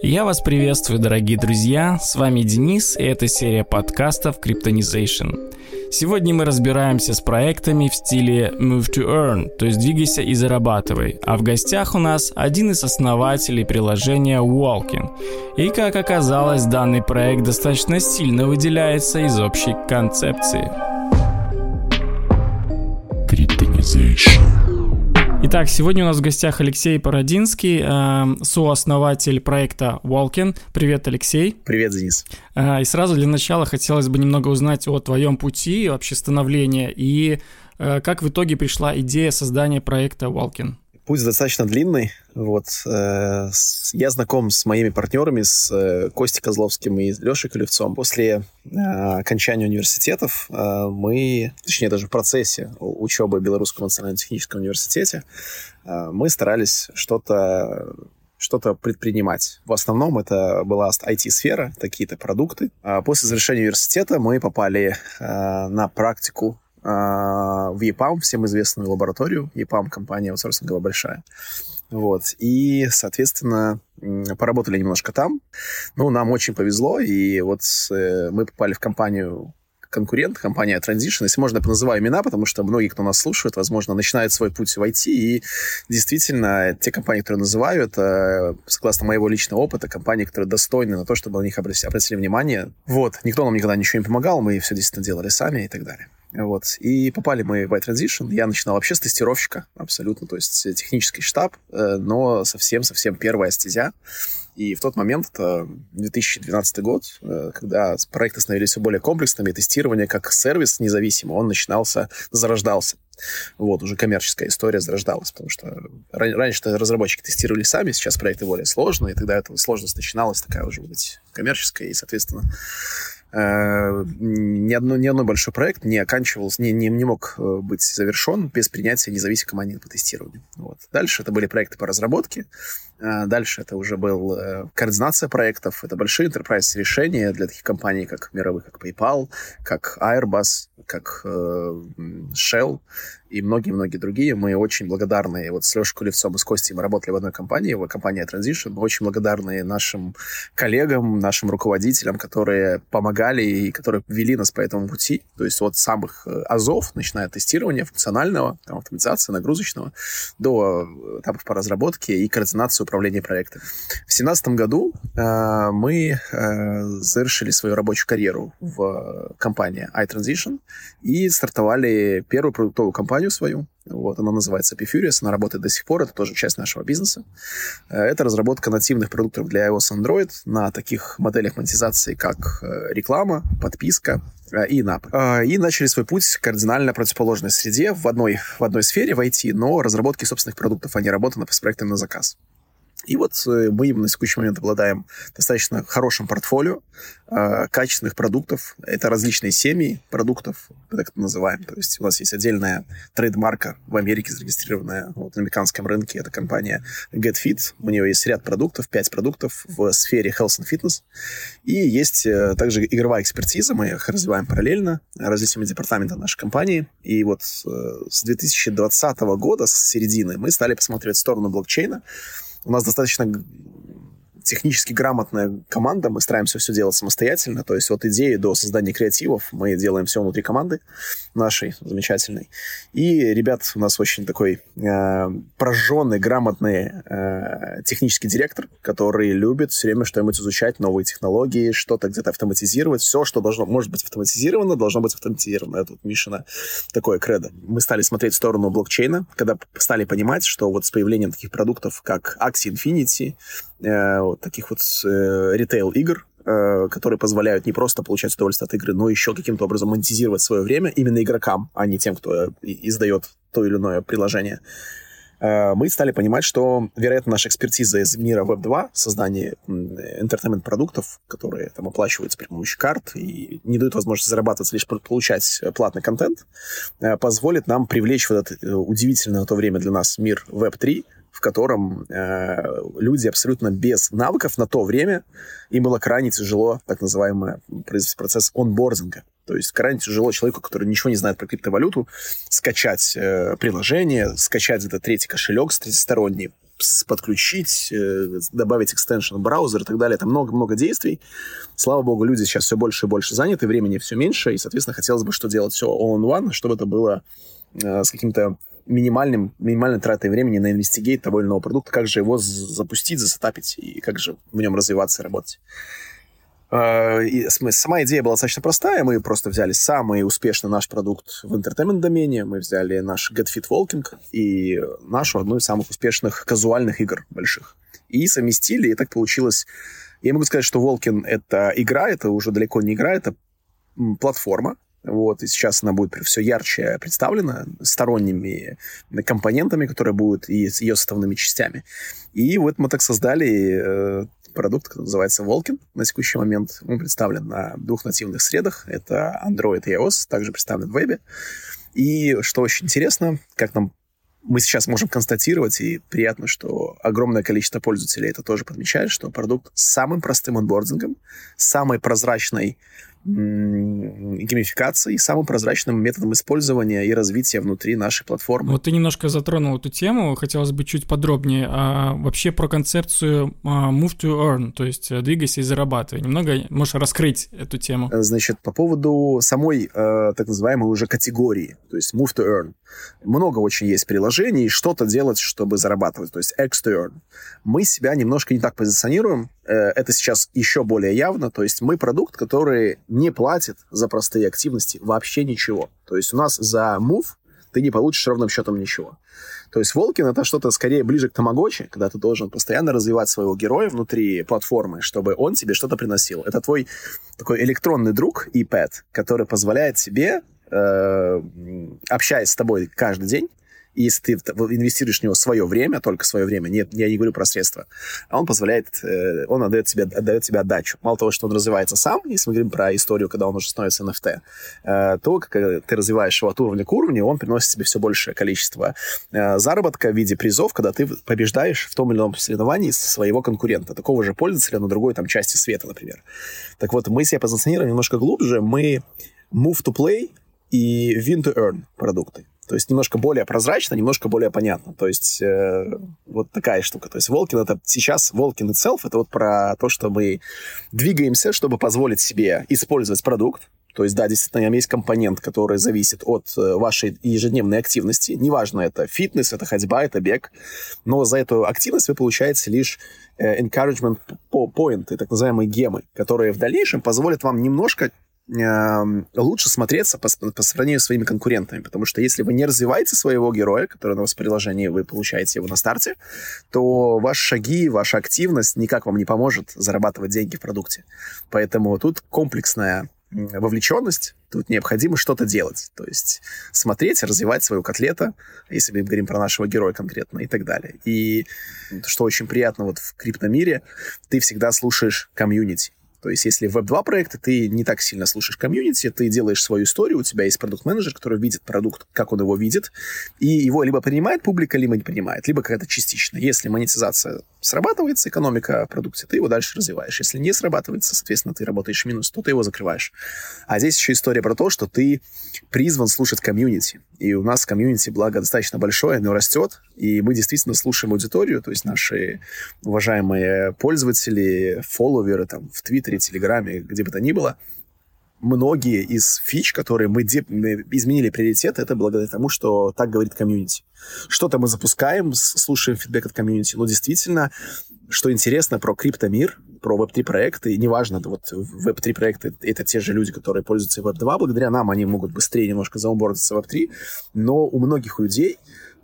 Я вас приветствую, дорогие друзья. С вами Денис, и это серия подкастов Cryptonization. Сегодня мы разбираемся с проектами в стиле Move to Earn, то есть двигайся и зарабатывай. А в гостях у нас один из основателей приложения Walking. И как оказалось, данный проект достаточно сильно выделяется из общей концепции. Итак, сегодня у нас в гостях Алексей Породинский, э, сооснователь проекта Walkin. Привет, Алексей. Привет, Денис. Э, и сразу для начала хотелось бы немного узнать о твоем пути вообще становления и э, как в итоге пришла идея создания проекта Walkin. Путь достаточно длинный. Вот. Э, я знаком с моими партнерами, с э, Костей Козловским и Лешей Колевцом. После э, окончания университетов мы, точнее даже в процессе учебы в Белорусском национальном техническом университете, мы старались что-то что-то предпринимать. В основном это была IT-сфера, какие-то продукты. А после завершения университета мы попали на практику в EPAM, всем известную лабораторию. EPAM компания аутсорсинговая большая. Вот. И, соответственно, поработали немножко там. Ну, нам очень повезло, и вот э, мы попали в компанию конкурент, компания Transition. Если можно, я называю имена, потому что многие, кто нас слушает, возможно, начинают свой путь в IT, и действительно, те компании, которые называю, это, согласно моего личного опыта, компании, которые достойны на то, чтобы на них обратили внимание. Вот. Никто нам никогда ничего не помогал, мы все действительно делали сами и так далее. Вот. И попали мы в iTransition. Я начинал вообще с тестировщика, абсолютно, то есть технический штаб, э, но совсем-совсем первая стезя. И в тот момент, это 2012 год, э, когда проекты становились все более комплексными, тестирование как сервис независимый, он начинался, зарождался. Вот, уже коммерческая история зарождалась, потому что раньше разработчики тестировали сами, сейчас проекты более сложные, и тогда эта сложность начиналась такая уже быть коммерческая, и, соответственно, Э, ни, одно, ни одной большой проект не оканчивался, не, не, не мог э, быть завершен без принятия независимой команды по тестированию. Вот. Дальше это были проекты по разработке, э, дальше это уже был координация проектов, это большие enterprise решения для таких компаний, как мировых, как PayPal, как Airbus, как Shell, и многие-многие другие. Мы очень благодарны, вот с Лешей Кулевцом и с Костей мы работали в одной компании, в компании Transition, мы очень благодарны нашим коллегам, нашим руководителям, которые помогали и которые вели нас по этому пути. То есть от самых э, азов, начиная от тестирования функционального, там, автоматизации, нагрузочного, до э, этапов по разработке и координации управления проектом. В 2017 году э, мы э, завершили свою рабочую карьеру в компании iTransition и стартовали первую продуктовую компанию компанию свою. Вот, она называется Epifurious, она работает до сих пор, это тоже часть нашего бизнеса. Э, это разработка нативных продуктов для iOS Android на таких моделях монетизации, как э, реклама, подписка э, и NAP. И начали свой путь кардинально противоположной среде в одной, в одной сфере, в IT, но разработки собственных продуктов, а не работа с проектами на заказ. И вот э, мы на текущий момент обладаем достаточно хорошим портфолио э, качественных продуктов. Это различные семьи продуктов, так это называем. То есть у нас есть отдельная трейдмарка в Америке зарегистрированная вот, на американском рынке. Это компания GetFit. У нее есть ряд продуктов, пять продуктов в сфере health and fitness. И есть э, также игровая экспертиза. Мы их развиваем параллельно различными департаментами нашей компании. И вот э, с 2020 года, с середины, мы стали посмотреть в сторону блокчейна у нас достаточно технически грамотная команда, мы стараемся все делать самостоятельно, то есть от идеи до создания креативов мы делаем все внутри команды нашей замечательной. И ребят у нас очень такой э, прожженный, грамотный э, технический директор, который любит все время что-нибудь изучать, новые технологии, что-то где-то автоматизировать. Все, что должно, может быть автоматизировано, должно быть автоматизировано. Это вот Мишина такое кредо. Мы стали смотреть в сторону блокчейна, когда стали понимать, что вот с появлением таких продуктов, как Axie Infinity, э, вот таких вот э, ритейл-игр, э, которые позволяют не просто получать удовольствие от игры, но еще каким-то образом монетизировать свое время именно игрокам, а не тем, кто э, издает то или иное приложение. Э, мы стали понимать, что, вероятно, наша экспертиза из мира Web2, создание интертеймент-продуктов, которые там оплачиваются при помощи карт и не дают возможности зарабатывать, лишь получать платный контент, позволит нам привлечь вот этот удивительный на то время для нас мир Web3, в котором э, люди абсолютно без навыков на то время, им было крайне тяжело, так называемый процесс онбординга. То есть крайне тяжело человеку, который ничего не знает про криптовалюту, скачать э, приложение, скачать этот третий кошелек третьесторонний, подключить, э, добавить экстеншн браузер и так далее. Это много-много действий. Слава богу, люди сейчас все больше и больше заняты, времени все меньше, и, соответственно, хотелось бы что делать все all-in-one, чтобы это было э, с каким-то минимальным, минимальной тратой времени на инвестигейт того или иного продукта, как же его запустить, засетапить и как же в нем развиваться и работать. Э, и сама идея была достаточно простая. Мы просто взяли самый успешный наш продукт в интертеймент-домене. Мы взяли наш Get Fit Walking и нашу одну из самых успешных казуальных игр больших. И совместили, и так получилось. Я могу сказать, что Волкин — это игра, это уже далеко не игра, это платформа, вот, и сейчас она будет все ярче представлена сторонними компонентами, которые будут и ее составными частями. И вот мы так создали э, продукт, который называется Волкин на текущий момент. Он представлен на двух нативных средах. Это Android и iOS, также представлен в вебе. И что очень интересно, как нам мы сейчас можем констатировать, и приятно, что огромное количество пользователей это тоже подмечает, что продукт с самым простым онбордингом, самой прозрачной геймификации и самым прозрачным методом использования и развития внутри нашей платформы. Вот ты немножко затронул эту тему, хотелось бы чуть подробнее. А вообще про концепцию а, move to earn, то есть э, двигайся и зарабатывай. Немного можешь раскрыть эту тему? Э, значит, по поводу самой э, так называемой уже категории, то есть move to earn. Много очень есть приложений, что-то делать, чтобы зарабатывать, то есть X to earn. Мы себя немножко не так позиционируем, это сейчас еще более явно, то есть мы продукт, который не платит за простые активности вообще ничего. То есть у нас за move ты не получишь ровным счетом ничего. То есть Волкин это что-то скорее ближе к Тамагочи, когда ты должен постоянно развивать своего героя внутри платформы, чтобы он тебе что-то приносил. Это твой такой электронный друг pet, который позволяет тебе, э, общаясь с тобой каждый день, и если ты инвестируешь в него свое время, только свое время, нет, я не говорю про средства, а он позволяет, э, он отдает тебе, отдает тебе отдачу. Мало того, что он развивается сам, если мы говорим про историю, когда он уже становится NFT, э, то, как ты развиваешь его от уровня к уровню, он приносит тебе все большее количество э, заработка в виде призов, когда ты побеждаешь в том или ином соревновании своего конкурента, такого же пользователя на другой там части света, например. Так вот, мы себя позиционируем немножко глубже, мы move to play и win to earn продукты. То есть немножко более прозрачно, немножко более понятно. То есть э, вот такая штука. То есть Волкин это сейчас, Волкин itself, это вот про то, что мы двигаемся, чтобы позволить себе использовать продукт. То есть, да, действительно, есть компонент, который зависит от э, вашей ежедневной активности. Неважно, это фитнес, это ходьба, это бег. Но за эту активность вы получаете лишь э, encouragement point, так называемые гемы, которые в дальнейшем позволят вам немножко лучше смотреться по, по сравнению с своими конкурентами, потому что если вы не развиваете своего героя, который на вас в приложении, вы получаете его на старте, то ваши шаги, ваша активность никак вам не поможет зарабатывать деньги в продукте. Поэтому тут комплексная вовлеченность, тут необходимо что-то делать. То есть смотреть, развивать свою котлета, если мы говорим про нашего героя конкретно, и так далее. И что очень приятно вот в криптомире, ты всегда слушаешь комьюнити. То есть, если в Web2 проекты ты не так сильно слушаешь комьюнити, ты делаешь свою историю, у тебя есть продукт-менеджер, который видит продукт, как он его видит, и его либо принимает публика, либо не принимает, либо какая-то частично. Если монетизация срабатывается, экономика продукции, ты его дальше развиваешь. Если не срабатывается, соответственно, ты работаешь минус, то ты его закрываешь. А здесь еще история про то, что ты призван слушать комьюнити. И у нас комьюнити, благо, достаточно большое, оно растет, и мы действительно слушаем аудиторию, то есть наши уважаемые пользователи, фолловеры там в Твиттере, Телеграме, где бы то ни было, многие из фич, которые мы, изменили приоритет, это благодаря тому, что так говорит комьюнити. Что-то мы запускаем, слушаем фидбэк от комьюнити, но действительно, что интересно про криптомир, про Web3 проекты, неважно, вот Web3 проекты — это те же люди, которые пользуются Web2, благодаря нам они могут быстрее немножко заумбордиться в Web3, но у многих людей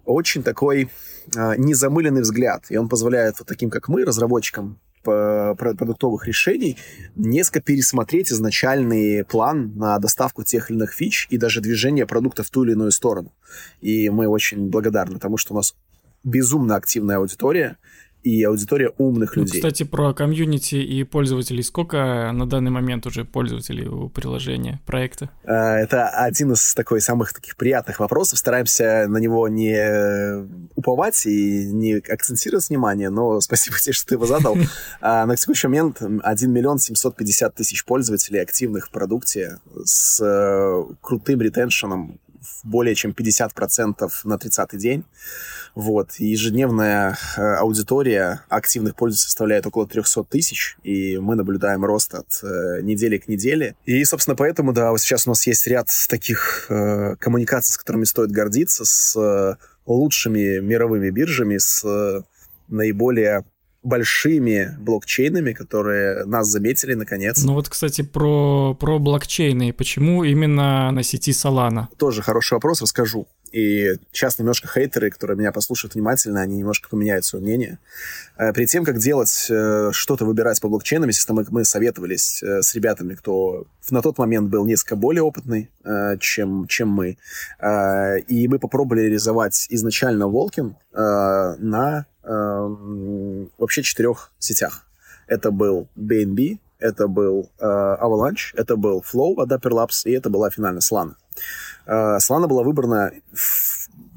очень такой э, незамыленный взгляд, и он позволяет вот таким, как мы, разработчикам продуктовых решений, несколько пересмотреть изначальный план на доставку тех или иных фич и даже движение продукта в ту или иную сторону. И мы очень благодарны тому, что у нас безумно активная аудитория, и аудитория умных ну, людей. Кстати, про комьюнити и пользователей. Сколько на данный момент уже пользователей у приложения, проекта? А, это один из такой самых таких приятных вопросов. Стараемся на него не уповать и не акцентировать внимание, но спасибо тебе, что ты его задал. А, на текущий момент 1 миллион 750 тысяч пользователей активных в продукте с э, крутым ретеншеном более чем 50% на 30-й день. Вот. И ежедневная э, аудитория активных пользователей составляет около 300 тысяч, и мы наблюдаем рост от э, недели к неделе. И, собственно, поэтому, да, вот сейчас у нас есть ряд таких э, коммуникаций, с которыми стоит гордиться, с э, лучшими мировыми биржами, с э, наиболее большими блокчейнами, которые нас заметили наконец. Ну вот, кстати, про, про блокчейны. Почему именно на сети Solana? Тоже хороший вопрос, расскажу. И сейчас немножко хейтеры, которые меня послушают внимательно, они немножко поменяют свое мнение. Э, перед тем, как делать э, что-то, выбирать по блокчейнам, естественно, мы, мы советовались э, с ребятами, кто на тот момент был несколько более опытный, чем, чем мы. И мы попробовали реализовать изначально Волкин на вообще четырех сетях. Это был BNB, это был Avalanche, это был Flow от Dapper Labs, и это была финальная Solana. Э, Solana была выбрана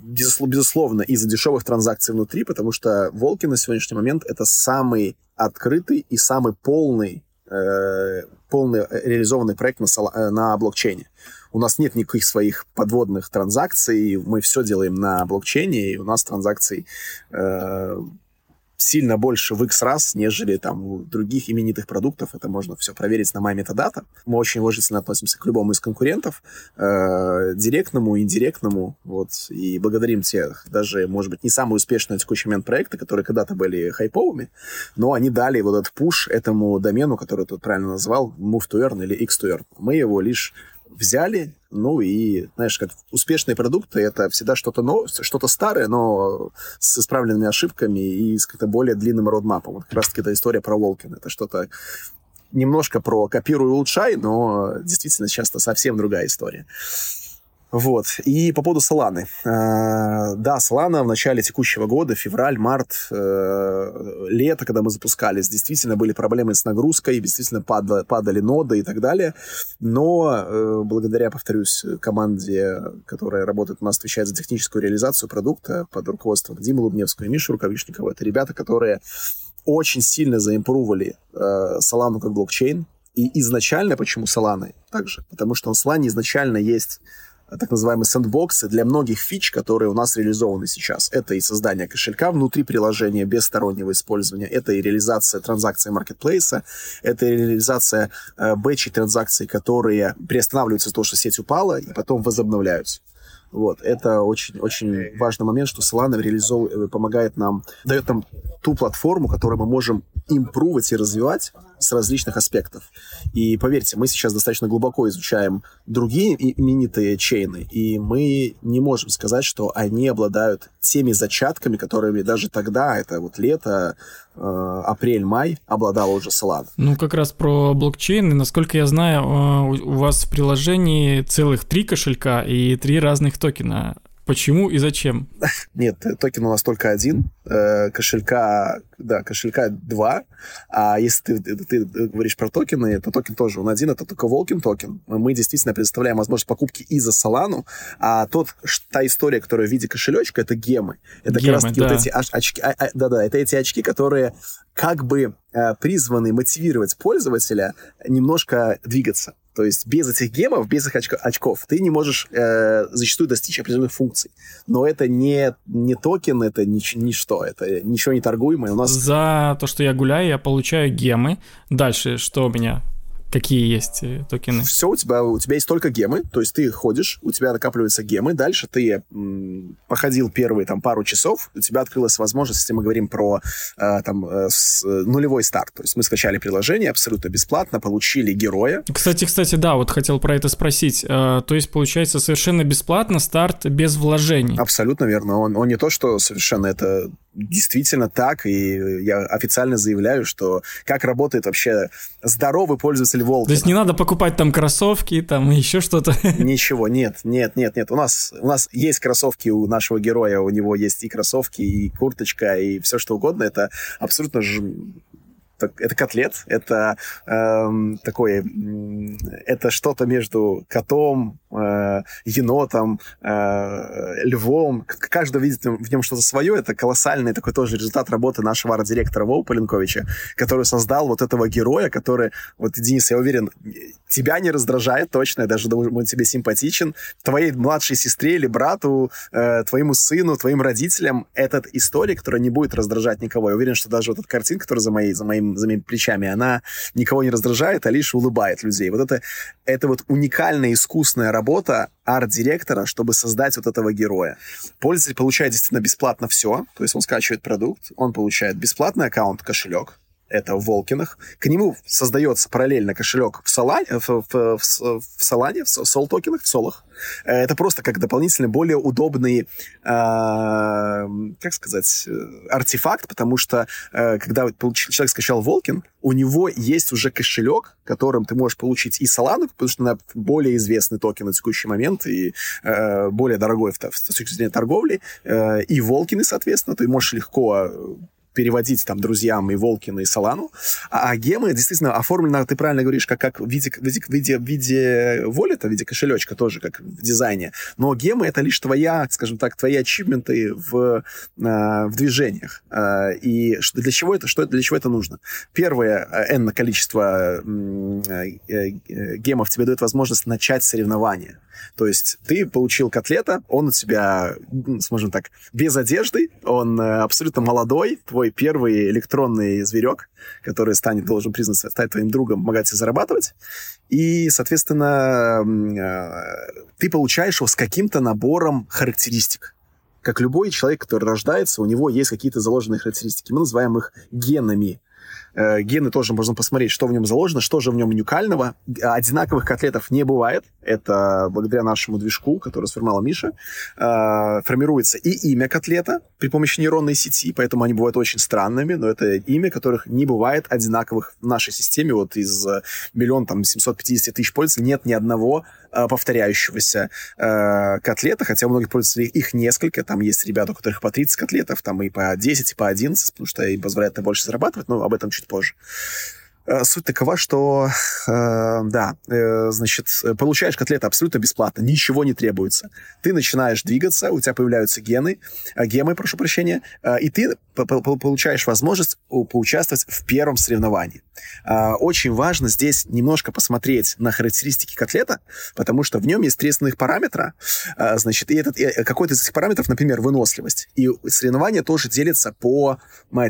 безусловно, из-за дешевых транзакций внутри, потому что Волки на сегодняшний момент это самый открытый и самый полный, э, полный реализованный проект на, э, на блокчейне. У нас нет никаких своих подводных транзакций, мы все делаем на блокчейне, и у нас транзакций э, сильно больше в X раз, нежели там у других именитых продуктов. Это можно все проверить на MyMetadata. Мы очень уважительно относимся к любому из конкурентов, э, директному, индиректному, вот, и благодарим тех, даже, может быть, не самые успешные на текущий момент проекты, которые когда-то были хайповыми, но они дали вот этот пуш этому домену, который тут правильно назвал, move to earn или x to earn. Мы его лишь взяли, ну и, знаешь, как успешные продукты, это всегда что-то новое, что-то старое, но с исправленными ошибками и с как-то более длинным родмапом. Вот как раз-таки эта история про Волкин. Это что-то немножко про копируй и улучшай, но действительно часто совсем другая история. Вот. И по поводу Соланы. Э, да, Солана в начале текущего года, февраль, март, э, лето, когда мы запускались, действительно были проблемы с нагрузкой, действительно падали, падали ноды и так далее. Но э, благодаря, повторюсь, команде, которая работает у нас, отвечает за техническую реализацию продукта под руководством Димы Лубневского и Миши Рукавишникова, это ребята, которые очень сильно заимпровали э, как блокчейн. И изначально, почему Solana также? Потому что на Solana изначально есть так называемые сэндбоксы для многих фич, которые у нас реализованы сейчас. Это и создание кошелька внутри приложения без стороннего использования, это и реализация транзакций маркетплейса, это и реализация э, бэчей транзакций, которые приостанавливаются из-за того, что сеть упала, и потом возобновляются. Вот, это очень-очень важный момент, что Solana реализов... помогает нам, дает нам ту платформу, которую мы можем импрувать и развивать с различных аспектов. И поверьте, мы сейчас достаточно глубоко изучаем другие именитые чейны, и мы не можем сказать, что они обладают теми зачатками, которыми даже тогда, это вот лето, э, апрель-май, обладала уже Solana. Ну, как раз про блокчейны. Насколько я знаю, э, у вас в приложении целых три кошелька и три разных токена. Почему и зачем? Нет, токен у нас только один. Э, кошелька, да, кошелька два. А если ты, ты, говоришь про токены, то токен тоже он один, это только Walken токен. Мы действительно предоставляем возможность покупки и за Solana, а тот, та история, которая в виде кошелечка, это гемы. Это гемы, как раз да. вот эти очки, а, а, да-да, это эти очки, которые как бы э, призваны мотивировать пользователя немножко двигаться. То есть без этих гемов, без их очко- очков ты не можешь э, зачастую достичь определенных функций. Но это не, не токен, это нич- ничто, это ничего не торгуемое. У нас... За то, что я гуляю, я получаю гемы. Дальше что у меня? Какие есть э, токены? Все, у тебя, у тебя есть только гемы, то есть ты ходишь, у тебя накапливаются гемы, дальше ты м, походил первые там пару часов, у тебя открылась возможность, если мы говорим про э, там э, с, нулевой старт, то есть мы скачали приложение абсолютно бесплатно, получили героя. Кстати, кстати, да, вот хотел про это спросить, э, то есть получается совершенно бесплатно старт без вложений? Абсолютно верно, он, он не то, что совершенно это действительно так, и я официально заявляю, что как работает вообще здоровый пользователь Волка. То есть не надо покупать там кроссовки, там еще что-то? Ничего, нет, нет, нет, нет. У нас, у нас есть кроссовки у нашего героя, у него есть и кроссовки, и курточка, и все что угодно. Это абсолютно ж это котлет, это эм, такое, это что-то между котом, э, енотом, э, львом. Каждый видит в нем что-то свое. Это колоссальный такой тоже результат работы нашего арт-директора Вова Поленковича, который создал вот этого героя, который, вот, Денис, я уверен, тебя не раздражает точно, я даже думаю, он тебе симпатичен. Твоей младшей сестре или брату, э, твоему сыну, твоим родителям этот история, которая не будет раздражать никого. Я уверен, что даже вот эта картинка, которая за, моей, за, моим, за моими плечами, она никого не раздражает, а лишь улыбает людей. Вот это, это вот уникальная искусная работа арт-директора, чтобы создать вот этого героя. Пользователь получает действительно бесплатно все, то есть он скачивает продукт, он получает бесплатный аккаунт, кошелек, это в Волкинах. К нему создается параллельно кошелек в, Солане, в, в, в, в Солане, в сол-токенах, в солах. Э, это просто как дополнительный, более удобный, э, как сказать, э, артефакт, потому что э, когда человек скачал Волкин, у него есть уже кошелек, которым ты можешь получить и Солану, потому что она более известный токен на текущий момент и э, более дорогой в, с точки зрения торговли, э, и Волкины, соответственно, ты можешь легко переводить там друзьям и Волкина, и Солану. А, а гемы действительно оформлены, ты правильно говоришь, как, как в виде, в виде, в виде, в виде волета, в виде кошелечка тоже, как в дизайне. Но гемы — это лишь твоя, скажем так, твои ачивменты в, э, в движениях. Э, и для чего это, что для чего это нужно? Первое, э, n количество гемов тебе дает возможность начать соревнование. То есть ты получил котлета, он у тебя, скажем так, без одежды, он абсолютно молодой, твой твой первый электронный зверек, который станет, должен признаться, стать твоим другом, помогать тебе зарабатывать. И, соответственно, э, ты получаешь его с каким-то набором характеристик. Как любой человек, который рождается, у него есть какие-то заложенные характеристики. Мы называем их генами. Э, гены тоже можно посмотреть, что в нем заложено, что же в нем уникального. Одинаковых котлетов не бывает. Это благодаря нашему движку, который сформировала Миша. Э, формируется и имя котлета при помощи нейронной сети, поэтому они бывают очень странными, но это имя, которых не бывает одинаковых в нашей системе. Вот из э, миллион там 750 тысяч пользователей нет ни одного повторяющегося э, котлета, хотя у многих пользователей их несколько, там есть ребята, у которых по 30 котлетов, там и по 10, и по 11, потому что им позволяет больше зарабатывать, но об этом чуть позже. Э, суть такова, что, э, да, э, значит, получаешь котлеты абсолютно бесплатно, ничего не требуется. Ты начинаешь двигаться, у тебя появляются гены, э, гемы, прошу прощения, э, и ты получаешь возможность поучаствовать в первом соревновании. Э, очень важно здесь немножко посмотреть на характеристики котлета, потому что в нем есть три основных параметра, э, значит, и этот, э, какой-то из этих параметров, например, выносливость. И соревнования тоже делятся по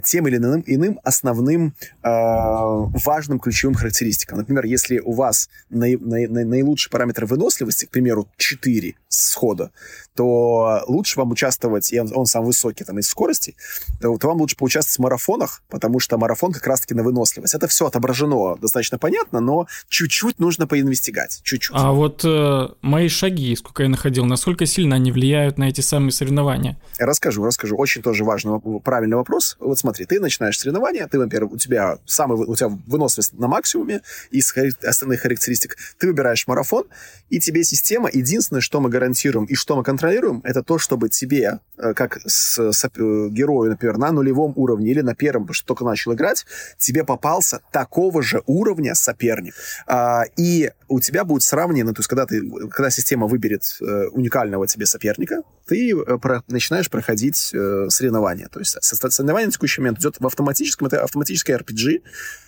тем или иным, иным основным э, важным ключевым характеристикам. Например, если у вас наи, наи, наилучший параметр выносливости, к примеру, 4 схода, то лучше вам участвовать, и он, он сам высокий там из скорости, то, то вам лучше поучаствовать в марафонах, потому что марафон как раз-таки на выносливость. Это все отображено достаточно понятно, но чуть-чуть нужно поинвестигать, чуть-чуть. А вот э, мои шаги, сколько я находил, насколько сильно они влияют на эти самые соревнования? Расскажу, расскажу. Очень тоже важный, правильный вопрос. Вот смотри, ты начинаешь соревнования, ты, например, у тебя самый, у тебя выносливость на максимуме из остальных характеристик, ты выбираешь марафон, и тебе система, единственное, что мы гарантируем и что мы контролируем, это то, чтобы тебе, э, как с, с, э, герою, например, на нулевом уровне или на первом, потому что только начал играть, тебе попался такого же уровня соперник. А, и у тебя будет сравнение, ну, то есть когда, ты, когда система выберет э, уникального тебе соперника, ты э, про, начинаешь проходить э, соревнования. То есть соревнование на текущий момент идет в автоматическом, это автоматическое RPG,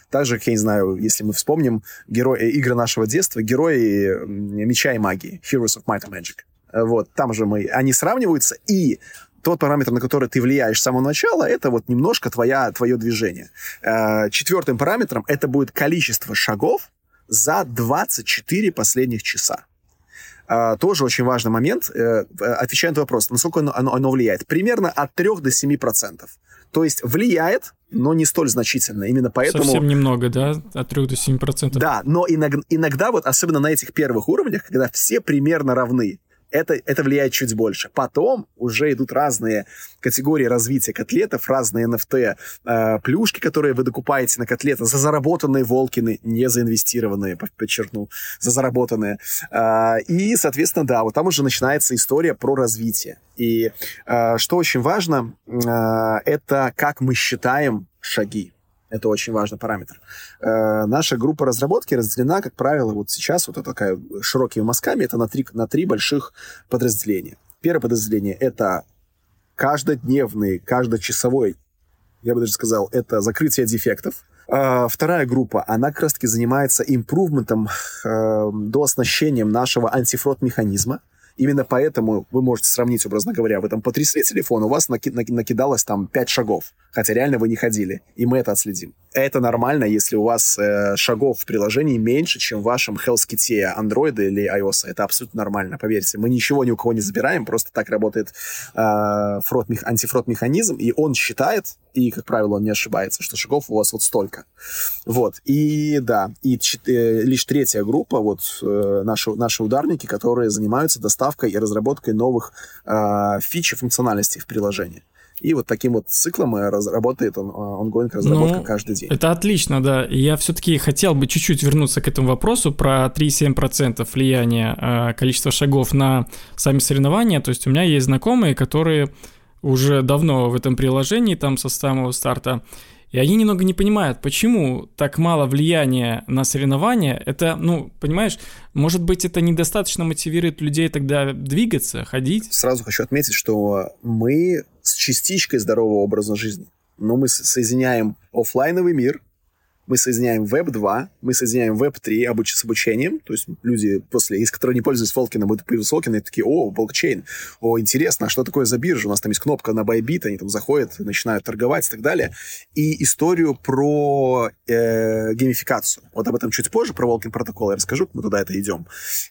также, я не знаю, если мы вспомним герои, э, игры нашего детства, герои меча и магии, Heroes of Might and Magic. Вот, там же мы, они сравниваются, и тот параметр, на который ты влияешь с самого начала, это вот немножко твоя, твое движение. Э, четвертым параметром это будет количество шагов за 24 последних часа. Тоже очень важный момент. Отвечая на вопрос, насколько оно, оно, оно влияет. Примерно от 3 до 7 процентов. То есть влияет, но не столь значительно. Именно поэтому... Совсем немного, да? От 3 до 7 процентов. Да, но иногда, иногда вот, особенно на этих первых уровнях, когда все примерно равны, это, это влияет чуть больше. Потом уже идут разные категории развития котлетов, разные NFT, э, плюшки, которые вы докупаете на котлеты, за заработанные волкины, не заинвестированные, подчеркну, за заработанные. Э, и, соответственно, да, вот там уже начинается история про развитие. И э, что очень важно, э, это как мы считаем шаги. Это очень важный параметр. Э, наша группа разработки разделена, как правило, вот сейчас вот такая широкими мазками, это на три, на три больших подразделения. Первое подразделение — это каждодневный, каждочасовой, я бы даже сказал, это закрытие дефектов. А вторая группа, она как раз-таки занимается импрувментом, э, до оснащением нашего антифрод-механизма. Именно поэтому вы можете сравнить, образно говоря, вы там потрясли телефон, у вас наки- наки- накидалось там 5 шагов, хотя реально вы не ходили, и мы это отследим. Это нормально, если у вас э, шагов в приложении меньше, чем в вашем HealthKit Android или iOS. Это абсолютно нормально, поверьте. Мы ничего ни у кого не забираем, просто так работает э, фрод, антифрод-механизм, и он считает, и, как правило, он не ошибается, что шагов у вас вот столько. Вот. И да, и э, лишь третья группа, вот э, наши, наши ударники, которые занимаются доставкой и разработкой новых э, фич и функциональностей в приложении. И вот таким вот циклом работает он, ongoing разработка ну, каждый день. Это отлично, да. Я все-таки хотел бы чуть-чуть вернуться к этому вопросу про 3,7% влияния э, количества шагов на сами соревнования. То есть у меня есть знакомые, которые уже давно в этом приложении, там со самого старта, и они немного не понимают, почему так мало влияния на соревнования. Это, ну, понимаешь, может быть, это недостаточно мотивирует людей тогда двигаться, ходить? Сразу хочу отметить, что мы с частичкой здорового образа жизни. Но мы соединяем офлайновый мир мы соединяем Web 2, мы соединяем Web 3 обуч с обучением, то есть люди после, из которых не пользуются Волкином, это появился Волкин, и такие, о, блокчейн, о, интересно, а что такое за биржа? У нас там есть кнопка на Bybit, они там заходят, начинают торговать и так далее. И историю про э, геймификацию. Вот об этом чуть позже, про Волкин протокол я расскажу, мы туда это идем.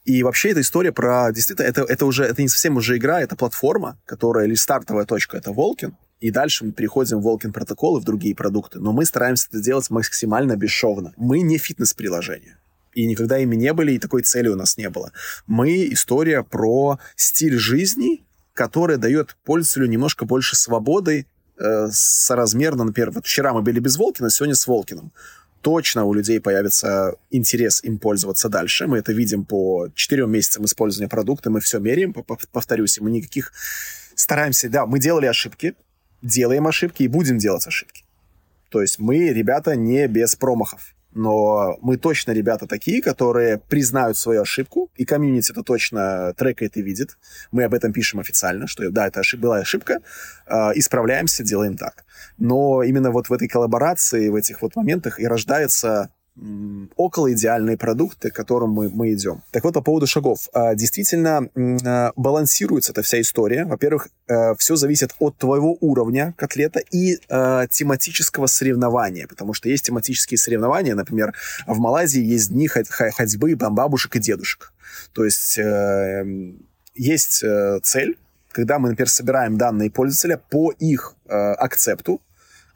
И вообще эта история про, действительно, это, это уже, это не совсем уже игра, это платформа, которая, или стартовая точка, это Волкин, и дальше мы переходим в Волкин протокол и в другие продукты. Но мы стараемся это делать максимально бесшовно. Мы не фитнес-приложение. И никогда ими не были, и такой цели у нас не было. Мы история про стиль жизни, которая дает пользователю немножко больше свободы э, соразмерно. Например, вот вчера мы были без Волкина, сегодня с Волкиным точно у людей появится интерес им пользоваться дальше. Мы это видим по четырем месяцам использования продукта, мы все меряем, повторюсь, мы никаких стараемся, да, мы делали ошибки, делаем ошибки и будем делать ошибки. То есть мы, ребята, не без промахов. Но мы точно ребята такие, которые признают свою ошибку, и комьюнити это точно трекает и видит. Мы об этом пишем официально, что да, это ошиб, была ошибка, э, исправляемся, делаем так. Но именно вот в этой коллаборации, в этих вот моментах и рождается около идеальные продукты, к которым мы, мы идем. Так вот, по поводу шагов. А, действительно, а, балансируется эта вся история. Во-первых, а, все зависит от твоего уровня котлета и тематического соревнования, потому что есть тематические соревнования, например, в Малайзии есть дни ходьбы бабушек и дедушек. То есть э, есть э, цель, когда мы, например, собираем данные пользователя по их э, акцепту,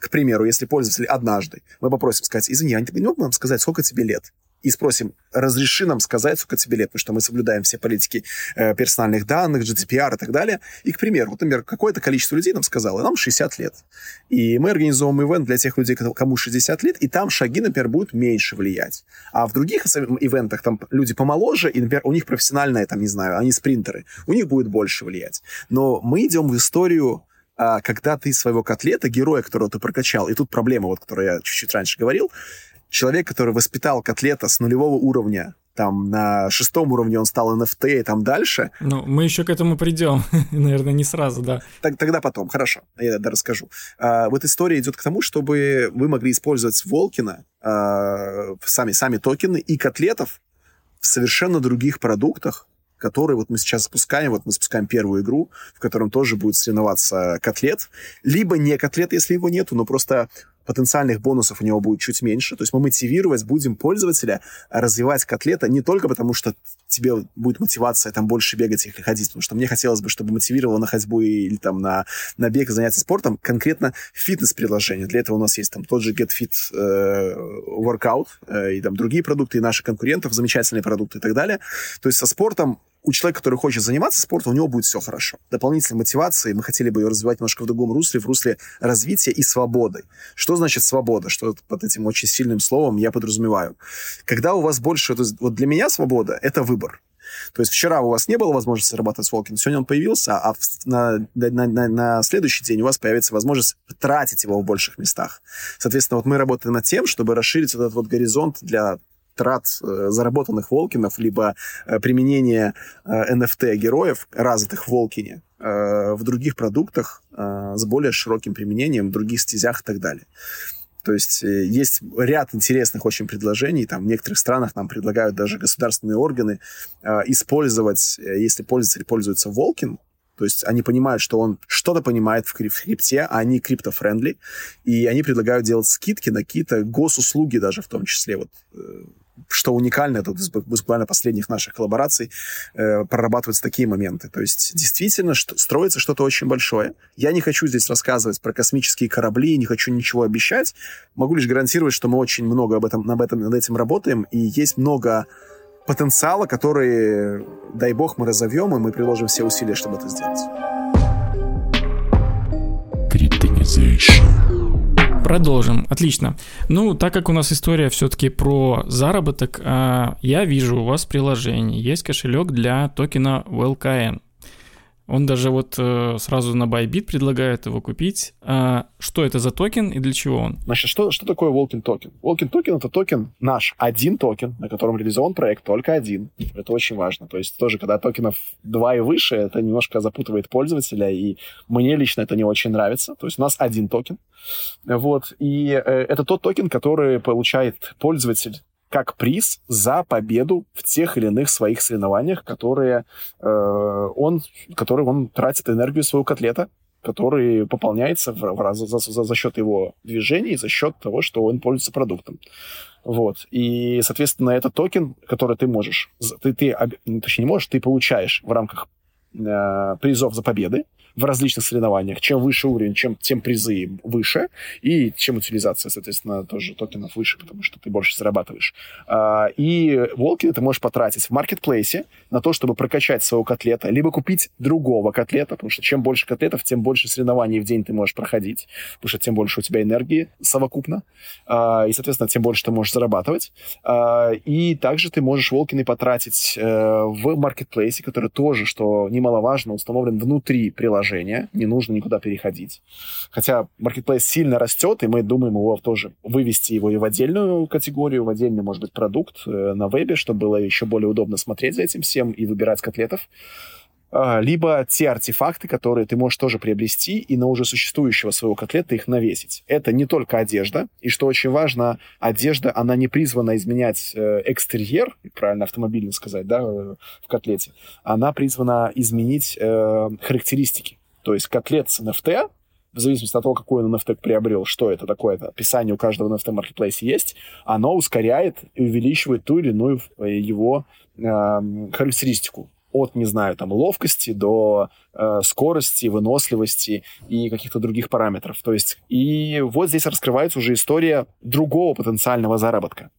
к примеру, если пользователь однажды, мы попросим сказать, извини, а не мог нам сказать, сколько тебе лет? и спросим, разреши нам сказать, сколько тебе лет, потому что мы соблюдаем все политики э, персональных данных, GDPR и так далее. И, к примеру, вот, например, какое-то количество людей нам сказало, нам 60 лет. И мы организуем ивент для тех людей, кому 60 лет, и там шаги, например, будут меньше влиять. А в других ивентах там люди помоложе, и, например, у них профессиональные, там, не знаю, они спринтеры, у них будет больше влиять. Но мы идем в историю а, когда ты своего котлета, героя, которого ты прокачал, и тут проблема, вот, которую я чуть-чуть раньше говорил, человек, который воспитал котлета с нулевого уровня, там на шестом уровне он стал NFT и там дальше. Ну, мы еще к этому придем, наверное, не сразу, да. Так, тогда потом, хорошо, я да, расскажу. А, вот история идет к тому, чтобы вы могли использовать Волкина, а, сами, сами токены и котлетов в совершенно других продуктах, который вот мы сейчас запускаем, вот мы запускаем первую игру, в котором тоже будет соревноваться котлет, либо не котлет, если его нету, но просто потенциальных бонусов у него будет чуть меньше. То есть мы мотивировать будем пользователя развивать котлета не только потому, что тебе будет мотивация там больше бегать или ходить, потому что мне хотелось бы, чтобы мотивировало на ходьбу или там на, на бег и заняться спортом конкретно фитнес-приложение. Для этого у нас есть там тот же GetFit э, Workout э, и там другие продукты, и наши конкурентов, замечательные продукты и так далее. То есть со спортом у человека, который хочет заниматься спортом, у него будет все хорошо. Дополнительной мотивации мы хотели бы ее развивать немножко в другом русле, в русле развития и свободы. Что значит свобода? Что под этим очень сильным словом я подразумеваю? Когда у вас больше... Вот для меня свобода — это выбор. То есть вчера у вас не было возможности зарабатывать с Волкин, сегодня он появился, а на, на, на, на следующий день у вас появится возможность тратить его в больших местах. Соответственно, вот мы работаем над тем, чтобы расширить вот этот вот горизонт для трат э, заработанных Walken ов, либо э, применение э, NFT-героев, развитых в Walken е, э, в других продуктах э, с более широким применением, в других стезях и так далее. То есть э, есть ряд интересных очень предложений. Там в некоторых странах нам предлагают даже государственные органы э, использовать, э, если пользователь пользуется Walken, то есть они понимают, что он что-то понимает в крипте, а они crypto-friendly, и они предлагают делать скидки на какие-то госуслуги даже в том числе. Вот что уникально, это буквально последних наших коллабораций э, прорабатываются такие моменты. То есть действительно что, строится что-то очень большое. Я не хочу здесь рассказывать про космические корабли, не хочу ничего обещать. Могу лишь гарантировать, что мы очень много об этом, об этом, над этим работаем, и есть много потенциала, который, дай бог, мы разовьем, и мы приложим все усилия, чтобы это сделать. Продолжим. Отлично. Ну, так как у нас история все-таки про заработок, а, я вижу у вас в приложении есть кошелек для токена Walken. Он даже вот э, сразу на Bybit предлагает его купить. А что это за токен и для чего он? Значит, что, что такое Walken токен? Волкин токен — это токен наш, один токен, на котором реализован проект, только один. Это очень важно. То есть тоже, когда токенов два и выше, это немножко запутывает пользователя, и мне лично это не очень нравится. То есть у нас один токен. Вот. И э, это тот токен, который получает пользователь как приз за победу в тех или иных своих соревнованиях, которые, э, он, которые он тратит энергию своего котлета, который пополняется в, в, за, за, за счет его движений, за счет того, что он пользуется продуктом. Вот. И, соответственно, этот токен, который ты можешь, ты, ты точнее не можешь, ты получаешь в рамках э, призов за победы, в различных соревнованиях. Чем выше уровень, чем, тем призы выше, и чем утилизация, соответственно, тоже токенов выше, потому что ты больше зарабатываешь. А, и волки ты можешь потратить в маркетплейсе на то, чтобы прокачать своего котлета, либо купить другого котлета, потому что чем больше котлетов, тем больше соревнований в день ты можешь проходить, потому что тем больше у тебя энергии совокупно, а, и, соответственно, тем больше ты можешь зарабатывать. А, и также ты можешь волкины потратить э, в маркетплейсе, который тоже, что немаловажно, установлен внутри приложения, приложение, не нужно никуда переходить. Хотя Marketplace сильно растет, и мы думаем его тоже вывести его и в отдельную категорию, в отдельный, может быть, продукт э, на вебе, чтобы было еще более удобно смотреть за этим всем и выбирать котлетов либо те артефакты, которые ты можешь тоже приобрести и на уже существующего своего котлета их навесить. Это не только одежда, и что очень важно, одежда, она не призвана изменять э, экстерьер, правильно автомобильно сказать, да, э, в котлете, она призвана изменить э, характеристики. То есть котлет с NFT, в зависимости от того, какой он NFT приобрел, что это такое, это описание у каждого NFT маркетплейса есть, оно ускоряет и увеличивает ту или иную э, его э, характеристику от, не знаю, там, ловкости до э, скорости, выносливости и каких-то других параметров. То есть, и вот здесь раскрывается уже история другого потенциального заработка.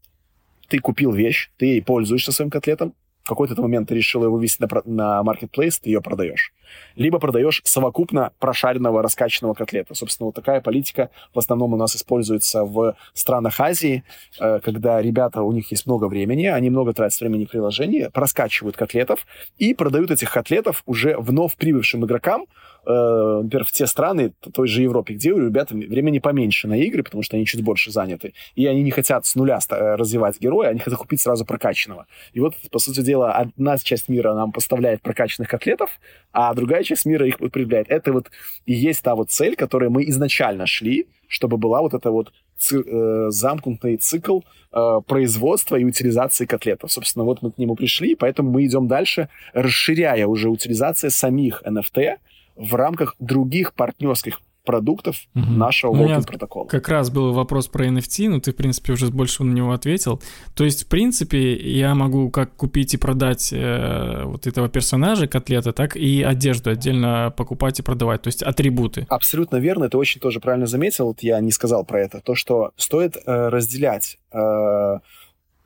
Ты купил вещь, ты пользуешься своим котлетом, в какой-то момент ты решил его вести на, на marketplace, ты ее продаешь. Либо продаешь совокупно прошаренного раскачанного котлета. Собственно, вот такая политика в основном у нас используется в странах Азии, э, когда ребята, у них есть много времени, они много тратят времени в приложении, проскачивают котлетов и продают этих котлетов уже вновь прибывшим игрокам, э, например, в те страны той же Европе, где у ребят времени поменьше на игры, потому что они чуть больше заняты, и они не хотят с нуля э, развивать героя, они хотят купить сразу прокачанного. И вот, по сути дела, одна часть мира нам поставляет прокачанных котлетов, а другая часть мира их потребляет. Это вот и есть та вот цель, которой мы изначально шли, чтобы была вот эта вот ци- э, замкнутый цикл э, производства и утилизации котлетов. Собственно, вот мы к нему пришли, поэтому мы идем дальше, расширяя уже утилизацию самих NFT, в рамках других партнерских продуктов угу. нашего меня протокола. Как раз был вопрос про NFT, но ты, в принципе, уже больше на него ответил. То есть, в принципе, я могу как купить и продать э, вот этого персонажа, котлета, так и одежду отдельно покупать и продавать, то есть атрибуты. Абсолютно верно, ты очень тоже правильно заметил, вот я не сказал про это, то, что стоит э, разделять э,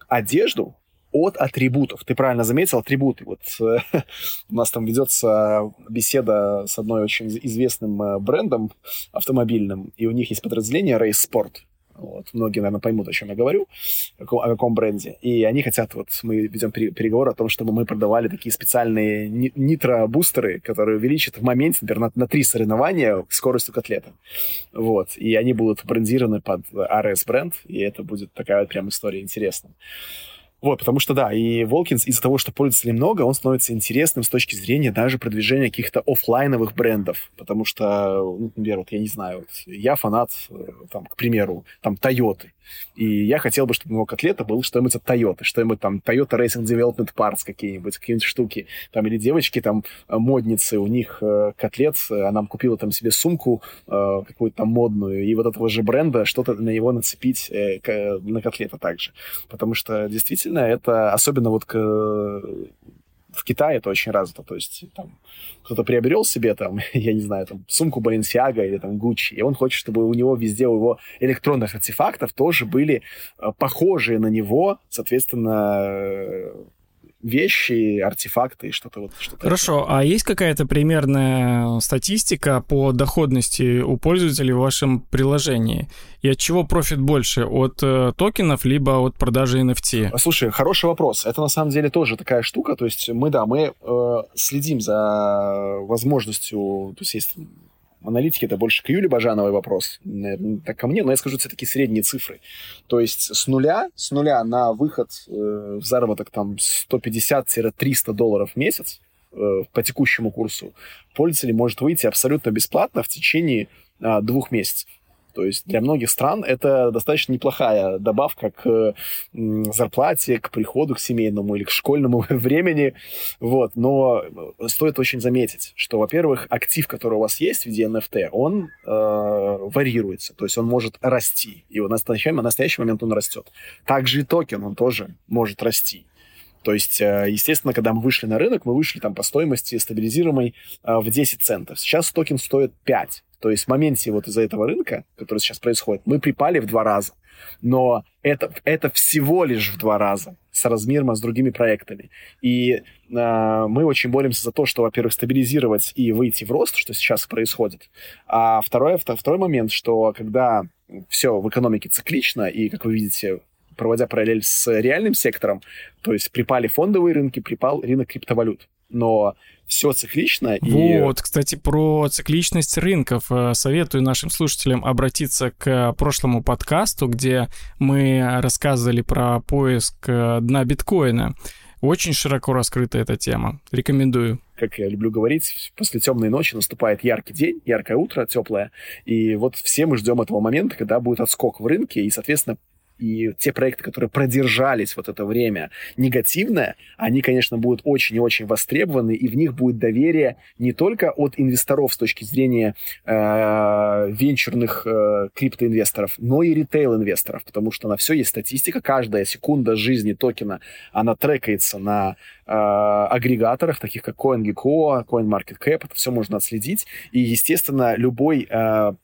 одежду от атрибутов. Ты правильно заметил, атрибуты. Вот э, у нас там ведется беседа с одной очень известным э, брендом автомобильным, и у них есть подразделение Race Sport. Вот. Многие, наверное, поймут, о чем я говорю, о каком, о каком бренде. И они хотят, вот мы ведем переговоры о том, чтобы мы продавали такие специальные нитро-бустеры, которые увеличат в моменте, например, на, на три соревнования скоростью котлета. Вот. И они будут брендированы под RS бренд, и это будет такая вот прям история интересная. Вот, потому что, да, и Волкинс из-за того, что пользователей много, он становится интересным с точки зрения даже продвижения каких-то офлайновых брендов. Потому что, ну, например, вот я не знаю, вот я фанат, э, там, к примеру, там, Тойоты. И я хотел бы, чтобы у него котлета был что-нибудь от Toyota, что-нибудь там Toyota Racing Development Parts какие-нибудь, какие-нибудь штуки. Там, или девочки там э, модницы, у них э, котлет, э, она купила там себе сумку э, какую-то там модную, и вот этого же бренда что-то на него нацепить э, к, на котлета также. Потому что действительно это, особенно вот к, в Китае это очень развито. То есть там кто-то приобрел себе там, я не знаю, там сумку Balenciaga или там Gucci, и он хочет, чтобы у него везде, у его электронных артефактов тоже были э, похожие на него, соответственно, э, вещи, артефакты и что-то вот. Что Хорошо, а есть какая-то примерная статистика по доходности у пользователей в вашем приложении? И от чего профит больше? От э, токенов, либо от продажи NFT? Слушай, хороший вопрос. Это на самом деле тоже такая штука. То есть мы, да, мы э, следим за возможностью, то есть есть аналитики это больше к Юле Бажановой вопрос, наверное, так ко мне, но я скажу все-таки средние цифры. То есть с нуля, с нуля на выход э, в заработок там 150-300 долларов в месяц э, по текущему курсу пользователь может выйти абсолютно бесплатно в течение э, двух месяцев. То есть для многих стран это достаточно неплохая добавка к зарплате, к приходу к семейному или к школьному времени. Вот. Но стоит очень заметить, что, во-первых, актив, который у вас есть в виде NFT, он э, варьируется, то есть он может расти. И в настоящий, в настоящий момент он растет. Также и токен, он тоже может расти. То есть, э, естественно, когда мы вышли на рынок, мы вышли там по стоимости стабилизируемой э, в 10 центов. Сейчас токен стоит 5. То есть в моменте вот из-за этого рынка, который сейчас происходит, мы припали в два раза. Но это, это всего лишь в два раза с размером с другими проектами. И э, мы очень боремся за то, что, во-первых, стабилизировать и выйти в рост, что сейчас происходит. А второе, второй момент, что когда все в экономике циклично, и, как вы видите, проводя параллель с реальным сектором, то есть припали фондовые рынки, припал рынок криптовалют. Но все циклично. Вот, и... кстати, про цикличность рынков. Э, советую нашим слушателям обратиться к прошлому подкасту, где мы рассказывали про поиск э, дна биткоина. Очень широко раскрыта эта тема. Рекомендую. Как я люблю говорить, после темной ночи наступает яркий день, яркое утро, теплое. И вот все мы ждем этого момента, когда будет отскок в рынке, и, соответственно, и те проекты, которые продержались вот это время негативное, они, конечно, будут очень и очень востребованы, и в них будет доверие не только от инвесторов с точки зрения э, венчурных э, криптоинвесторов, но и ритейл-инвесторов, потому что на все есть статистика, каждая секунда жизни токена, она трекается на агрегаторах, таких как CoinGecko, CoinMarketCap, это все можно отследить, и, естественно, любой э, э,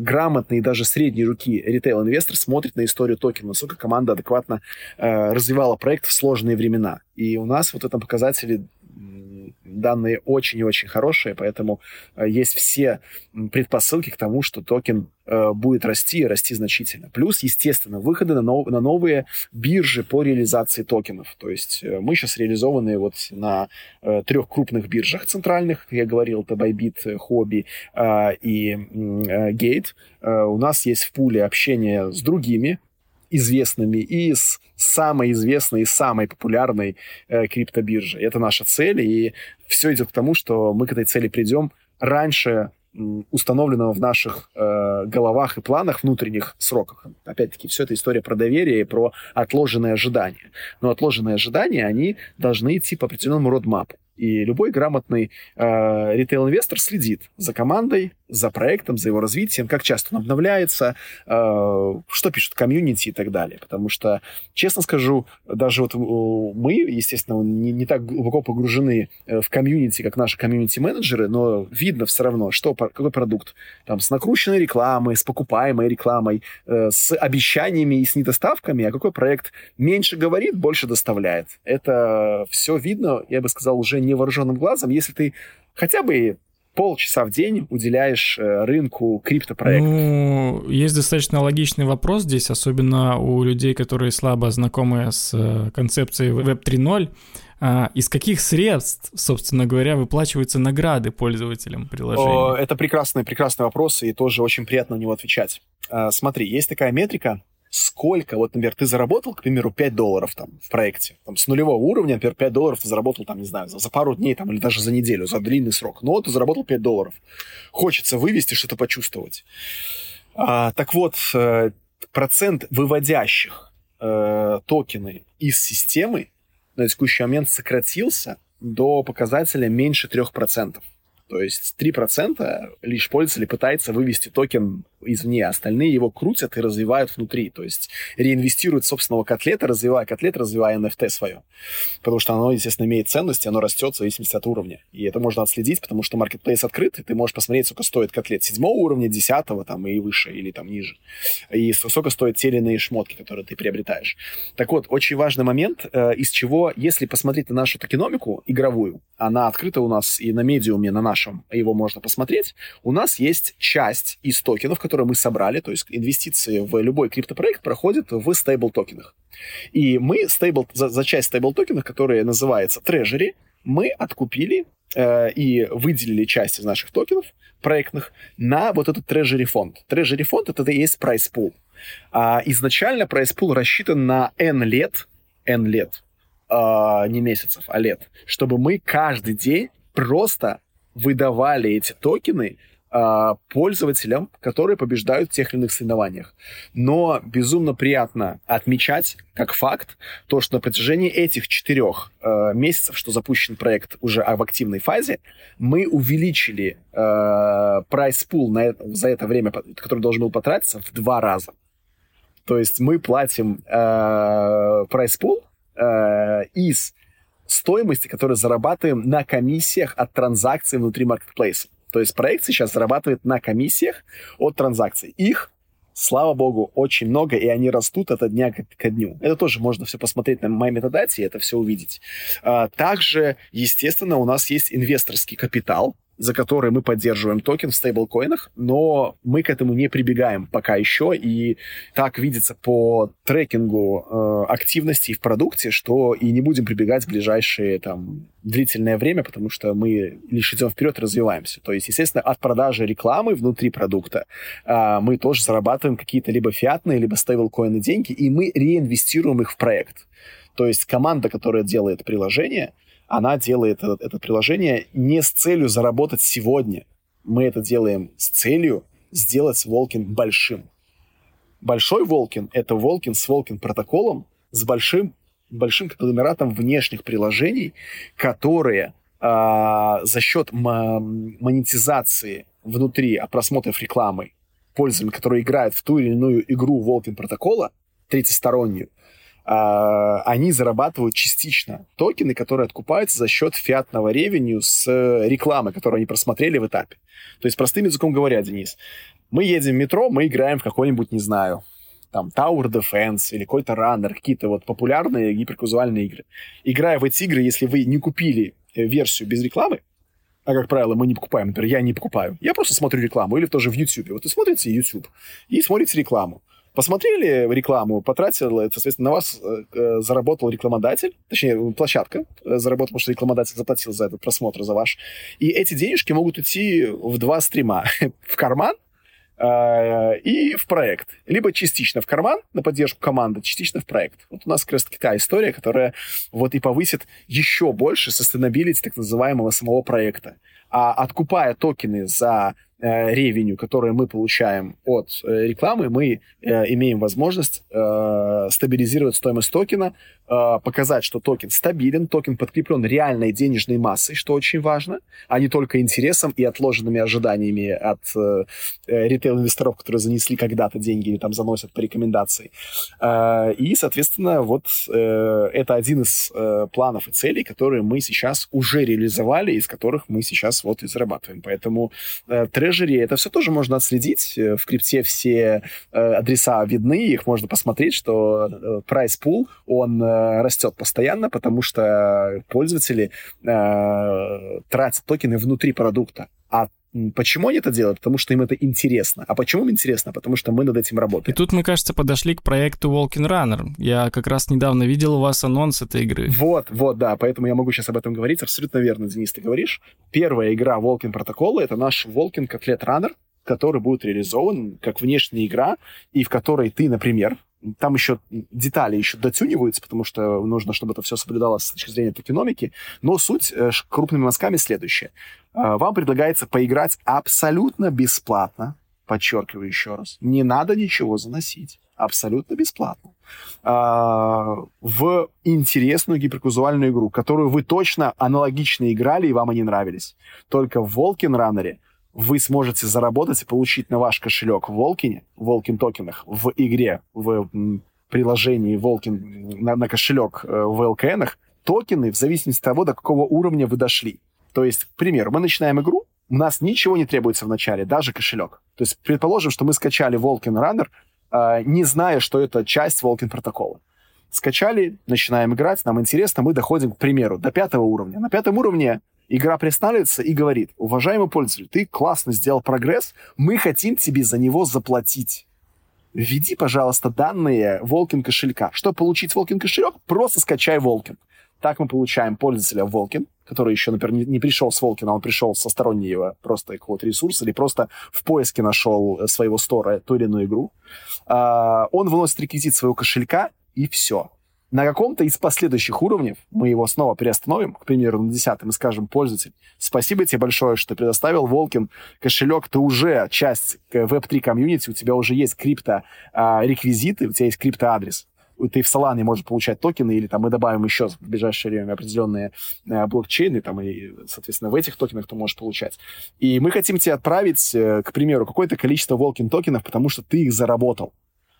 грамотный, даже средней руки ритейл-инвестор смотрит на историю токена, насколько команда адекватно э, развивала проект в сложные времена. И у нас вот в этом показателе данные очень и очень хорошие, поэтому э, есть все предпосылки к тому, что токен э, будет расти и расти значительно. Плюс, естественно, выходы на, нов- на новые биржи по реализации токенов. То есть э, мы сейчас реализованы вот на э, трех крупных биржах центральных, как я говорил, это Bybit, Hobby э, и э, Gate. Э, у нас есть в пуле общение с другими известными и с самой известной и самой популярной э, криптобиржей. Это наша цель, и все идет к тому, что мы к этой цели придем раньше установленного в наших э, головах и планах внутренних сроках. Опять-таки, все это история про доверие и про отложенные ожидания. Но отложенные ожидания, они должны идти по определенному родмапу. И любой грамотный э, ритейл-инвестор следит за командой, за проектом, за его развитием, как часто он обновляется, э, что пишут комьюнити и так далее. Потому что, честно скажу, даже вот э, мы, естественно, не, не так глубоко погружены э, в комьюнити, как наши комьюнити-менеджеры, но видно все равно, что, какой продукт. Там, с накрученной рекламой, с покупаемой рекламой, э, с обещаниями и с недоставками, а какой проект меньше говорит, больше доставляет. Это все видно, я бы сказал, уже невооруженным глазом. Если ты хотя бы полчаса в день уделяешь э, рынку криптопроектов? Ну, есть достаточно логичный вопрос здесь, особенно у людей, которые слабо знакомы с э, концепцией Web 3.0. А, из каких средств, собственно говоря, выплачиваются награды пользователям приложения? Это прекрасный, прекрасный вопрос, и тоже очень приятно на него отвечать. А, смотри, есть такая метрика, сколько, вот, например, ты заработал, к примеру, 5 долларов там в проекте, там, с нулевого уровня, например, 5 долларов ты заработал, там, не знаю, за, за пару дней там, или даже за неделю, за длинный срок, но ты заработал 5 долларов. Хочется вывести, что-то почувствовать. А, так вот, э, процент выводящих э, токены из системы на текущий момент сократился до показателя меньше 3%. То есть 3% лишь пользователь пытается вывести токен извне, остальные его крутят и развивают внутри, то есть реинвестируют собственного котлета, развивая котлет, развивая NFT свое. Потому что оно, естественно, имеет ценность, и оно растет в зависимости от уровня. И это можно отследить, потому что маркетплейс открыт, и ты можешь посмотреть, сколько стоит котлет седьмого уровня, десятого там и выше, или там ниже. И сколько стоят те или иные шмотки, которые ты приобретаешь. Так вот, очень важный момент, э, из чего, если посмотреть на нашу токеномику игровую, она открыта у нас и на Medium е, на нашем, его можно посмотреть, у нас есть часть из токенов, которые мы собрали, то есть инвестиции в любой криптопроект проходят в стейбл-токенах. И мы стейбл, за, за часть стейбл-токенов, которая называется Treasury, мы откупили э, и выделили часть из наших токенов проектных на вот этот Treasury фонд. Treasury фонд это и есть price pool. А изначально price pool рассчитан на N лет, N лет, э, не месяцев, а лет, чтобы мы каждый день просто выдавали эти токены а, пользователям, которые побеждают в тех или иных соревнованиях. Но безумно приятно отмечать, как факт, то, что на протяжении этих четырех э, месяцев, что запущен проект уже в активной фазе, мы увеличили э, prize pool на за это время, который должен был потратиться, в два раза. То есть мы платим э, prize pool э, из стоимости, которую зарабатываем на комиссиях от транзакций внутри маркетплейса. То есть проект сейчас зарабатывает на комиссиях от транзакций. Их слава богу, очень много, и они растут от дня ко дню. Это тоже можно все посмотреть на моей metadata и это все увидеть. А, также, естественно, у нас есть инвесторский капитал, за которые мы поддерживаем токен в стейблкоинах, но мы к этому не прибегаем пока еще, и так видится по трекингу э, активностей в продукте, что и не будем прибегать в ближайшие там длительное время, потому что мы лишь идем вперед развиваемся. То есть, естественно, от продажи рекламы внутри продукта э, мы тоже зарабатываем какие-то либо фиатные, либо стейблкоины деньги, и мы реинвестируем их в проект. То есть команда, которая делает приложение, она делает это, это приложение не с целью заработать сегодня. Мы это делаем с целью сделать Волкин большим. Большой Волкин — это Волкин с Волкин протоколом, с большим, большим конгломератом внешних приложений, которые э, за счет монетизации внутри от просмотров рекламы пользователям, которые играют в ту или иную игру Волкин протокола, третьестороннюю, а, они зарабатывают частично токены, которые откупаются за счет фиатного ревеню с рекламы, которую они просмотрели в этапе. То есть, простым языком говоря, Денис, мы едем в метро, мы играем в какой-нибудь, не знаю, там, Tower Defense или какой-то Runner, какие-то вот популярные гиперказуальные игры. Играя в эти игры, если вы не купили э, версию без рекламы, а, как правило, мы не покупаем, например, я не покупаю, я просто смотрю рекламу, или тоже в YouTube. Вот вы смотрите YouTube и смотрите рекламу. Посмотрели рекламу, потратил, это, соответственно, на вас э, э, заработал рекламодатель, точнее, площадка э, заработала, потому что рекламодатель заплатил за этот просмотр, за ваш. И эти денежки могут идти в два стрима. в карман э, и в проект. Либо частично в карман на поддержку команды, частично в проект. Вот у нас как раз такая история, которая вот и повысит еще больше sustainability так называемого самого проекта. А откупая токены за revenue, которое мы получаем от э, рекламы, мы э, имеем возможность стабилизировать стоимость токена, показать, что токен стабилен, токен подкреплен реальной денежной массой, что очень важно, а не только интересом и отложенными ожиданиями от ритейл-инвесторов, которые занесли когда-то деньги или там заносят по рекомендации. И, соответственно, вот это один из планов и целей, которые мы сейчас уже реализовали, из которых мы сейчас вот и зарабатываем. Поэтому трэш трежери, это все тоже можно отследить. Э, в крипте все э, адреса видны, их можно посмотреть, что э, price pool, он растет постоянно, потому что пользователи тратят токены внутри продукта А Почему они это делают? Потому что им это интересно. А почему им интересно? Потому что мы над этим работаем. И тут мы, кажется, подошли к проекту Walking Runner. Я как раз недавно видел у вас анонс этой игры. Вот, вот, да. Поэтому я могу сейчас об этом говорить. Абсолютно верно, Денис, ты говоришь. Первая игра Walking Protocol — это наш Walking Котлет Runner, который будет реализован как внешняя игра, и в которой ты, например, там еще детали еще дотюниваются, потому что нужно, чтобы это все соблюдалось с точки зрения токеномики. Но суть э, крупными мазками следующая. Э, вам предлагается поиграть абсолютно бесплатно, подчеркиваю еще раз, не надо ничего заносить, абсолютно бесплатно, э, в интересную гиперказуальную игру, которую вы точно аналогично играли и вам они нравились. Только в Волкин Раннере вы сможете заработать и получить на ваш кошелек в Волкине, в Волкин токенах, в игре, в приложении Волкин на, на кошелек э, в ЛКНах, токены в зависимости от того, до какого уровня вы дошли. То есть, к примеру, мы начинаем игру, у нас ничего не требуется в начале, даже кошелек. То есть, предположим, что мы скачали Волкин Runner, э, не зная, что это часть Волкин протокола. Скачали, начинаем играть, нам интересно, мы доходим, к примеру, до пятого уровня. На пятом уровне Игра пристанавливается и говорит, уважаемый пользователь, ты классно сделал прогресс, мы хотим тебе за него заплатить. Введи, пожалуйста, данные Волкин кошелька. Чтобы получить Волкин кошелек, просто скачай Волкин. Так мы получаем пользователя Волкин, который еще, например, не, пришел с Волкина, он пришел со стороннего просто какого-то ресурса или просто в поиске нашел э, своего стора ту или иную игру. А, он выносит реквизит своего кошелька, и все на каком-то из последующих уровней мы его снова переостановим, к примеру, на десятом, и скажем, пользователь, спасибо тебе большое, что предоставил Волкин кошелек, ты уже часть Web3 комьюнити, у тебя уже есть крипто-реквизиты, у тебя есть крипто-адрес ты в Solana можешь получать токены, или там мы добавим еще в ближайшее время определенные э, блокчейны, там, и, соответственно, в этих токенах ты можешь получать. И мы хотим тебе отправить, э, к примеру, какое-то количество Волкин токенов, потому что ты их заработал.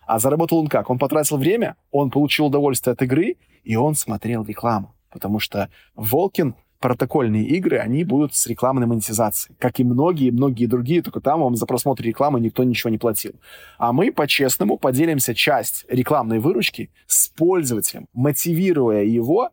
А заработал он как? Он потратил время, он получил удовольствие от игры, и он смотрел рекламу. Потому что Волкин протокольные игры, они будут с рекламной монетизацией. Как и многие-многие другие, только там вам за просмотр рекламы никто ничего не платил. А мы по-честному поделимся часть рекламной выручки с пользователем, мотивируя его,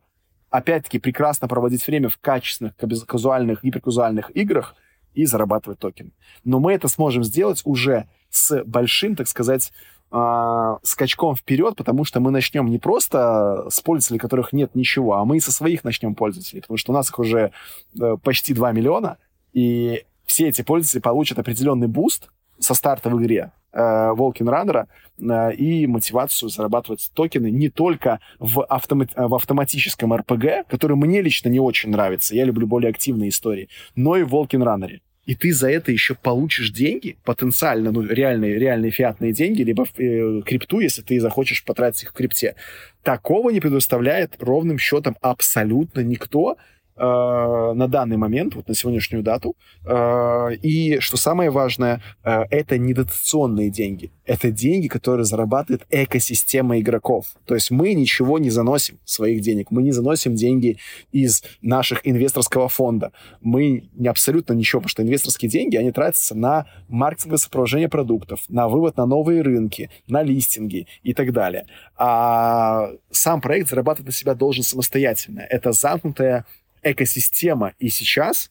опять-таки, прекрасно проводить время в качественных, казуальных, гиперказуальных играх и зарабатывать токен. Но мы это сможем сделать уже с большим, так сказать, э, скачком вперед, потому что мы начнем не просто с пользователей, которых нет ничего, а мы со своих начнем пользователей, потому что у нас их уже э, почти 2 миллиона, и все эти пользователи получат определенный буст со старта в игре э, Walken Runner'а э, и мотивацию зарабатывать токены не только в, автомат, в автоматическом РПГ, который мне лично не очень нравится, я люблю более активные истории, но и в Walken Runner'е и ты за это еще получишь деньги, потенциально, ну, реальные, реальные фиатные деньги, либо э, крипту, если ты захочешь потратить их в крипте. Такого не предоставляет ровным счетом абсолютно никто, на данный момент, вот на сегодняшнюю дату. Э, и что самое важное, э, это не дотационные деньги. Это деньги, которые зарабатывает экосистема игроков. То есть мы ничего не заносим своих денег. Мы не заносим деньги из наших инвесторского фонда. Мы не абсолютно ничего, потому что инвесторские деньги, они тратятся на маркетинговое сопровождение продуктов, на вывод на новые рынки, на листинги и так далее. А сам проект зарабатывать на себя должен самостоятельно. Это замкнутая экосистема. И сейчас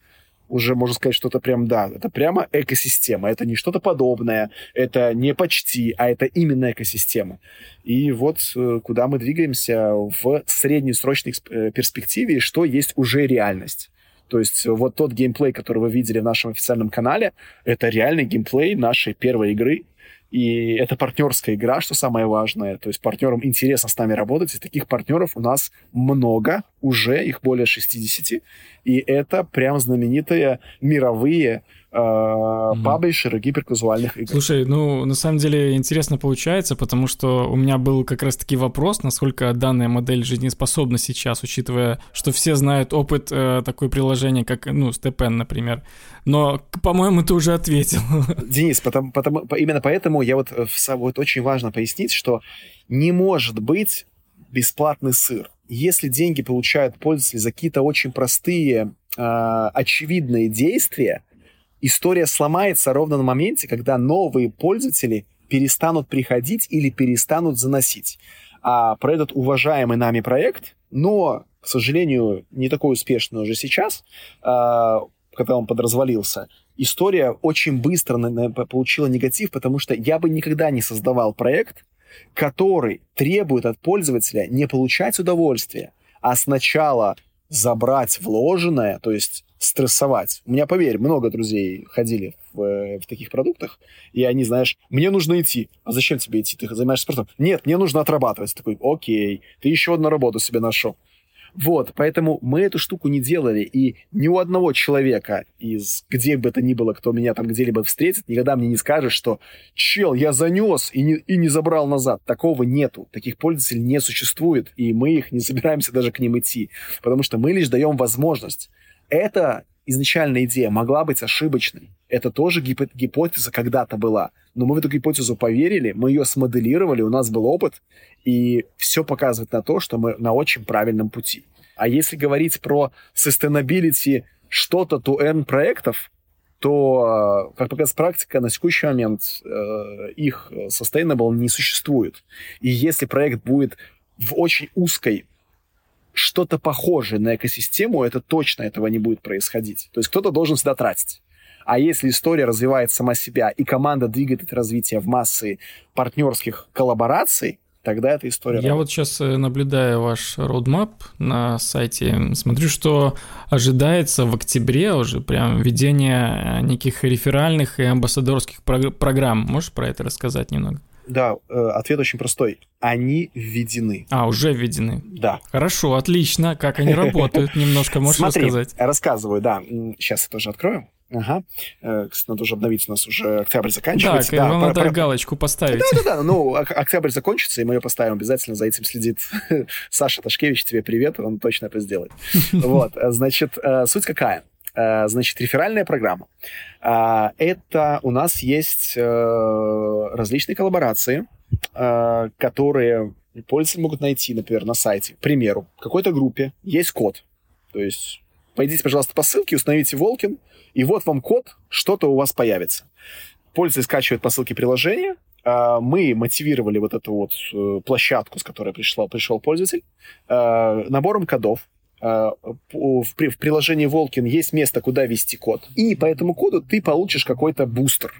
уже можно сказать, что это прям, да, это прямо экосистема. Это не что-то подобное, это не почти, а это именно экосистема. И вот э, куда мы двигаемся в среднесрочной э, перспективе, что есть уже реальность. То есть вот тот геймплей, который вы видели в нашем официальном канале, это реальный геймплей нашей первой игры, и это партнерская игра, что самое важное. То есть партнерам интересно с нами работать, и таких партнеров у нас много, уже их более 60. И это прям знаменитые мировые э, mm-hmm. паблишеры гиперказуальных игр. Слушай, ну, на самом деле интересно получается, потому что у меня был как раз-таки вопрос, насколько данная модель жизнеспособна сейчас, учитывая, что все знают опыт э, такой приложения, как, ну, Степен, например. Но, по-моему, ты уже ответил. Денис, потому, потому, именно поэтому я вот, э, вот очень важно пояснить, что не может быть бесплатный сыр. Если деньги получают пользователи за какие-то очень простые, э, очевидные действия, история сломается ровно на моменте, когда новые пользователи перестанут приходить или перестанут заносить. А про этот уважаемый нами проект, но, к сожалению, не такой успешный уже сейчас, э, когда он подразвалился, история очень быстро получила негатив, потому что я бы никогда не создавал проект, который требует от пользователя не получать удовольствие, а сначала забрать вложенное, то есть стрессовать. У меня, поверь, много друзей ходили в, э, в таких продуктах, и они, знаешь, мне нужно идти. А зачем тебе идти? Ты занимаешься спортом? Нет, мне нужно отрабатывать. Такой, окей, ты еще одну работу себе нашел. Вот, поэтому мы эту штуку не делали, и ни у одного человека из где бы это ни было, кто меня там где-либо встретит, никогда мне не скажет, что «Чел, я занес и не, и не забрал назад». Такого нету. Таких пользователей не существует, и мы их не собираемся даже к ним идти, потому что мы лишь даем возможность. Это изначальная идея могла быть ошибочной. Это тоже гип- гипотеза когда-то была. Но мы в эту гипотезу поверили, мы ее смоделировали, у нас был опыт, и все показывает на то, что мы на очень правильном пути. А если говорить про sustainability что-то to earn проектов, то, э, как показывает практика, на текущий момент э, их sustainable не существует. И если проект будет в очень узкой что-то похожее на экосистему, это точно этого не будет происходить. То есть кто-то должен сюда тратить. А если история развивает сама себя, и команда двигает это развитие в массы партнерских коллабораций, тогда эта история... Я работает. вот сейчас э, наблюдаю ваш roadmap на сайте, смотрю, что ожидается в октябре уже прям введение неких реферальных и амбассадорских программ. Можешь про это рассказать немного? Да, э, ответ очень простой. Они введены. А, уже введены? Да. Хорошо, отлично. Как они работают? Немножко можешь Смотри, рассказать? рассказываю, да. Сейчас я тоже открою. Ага. Э, кстати, надо уже обновить, у нас уже октябрь заканчивается. Так, да, вам надо про... галочку поставить. Да-да-да, ну, октябрь закончится, и мы ее поставим обязательно, за этим следит Саша Ташкевич, тебе привет, он точно это сделает. Вот, э, значит, суть какая? Э, значит, реферальная программа. Э, это у нас есть э, различные коллаборации, которые пользователи могут найти, например, на сайте. К примеру, в какой-то группе есть код. То есть пойдите, пожалуйста, по ссылке, установите Волкин, и вот вам код, что-то у вас появится. Пользователь скачивает по ссылке приложение, мы мотивировали вот эту вот площадку, с которой пришла, пришел пользователь, набором кодов, Э, в приложении Волкин есть место, куда ввести код. И по этому коду ты получишь какой-то бустер.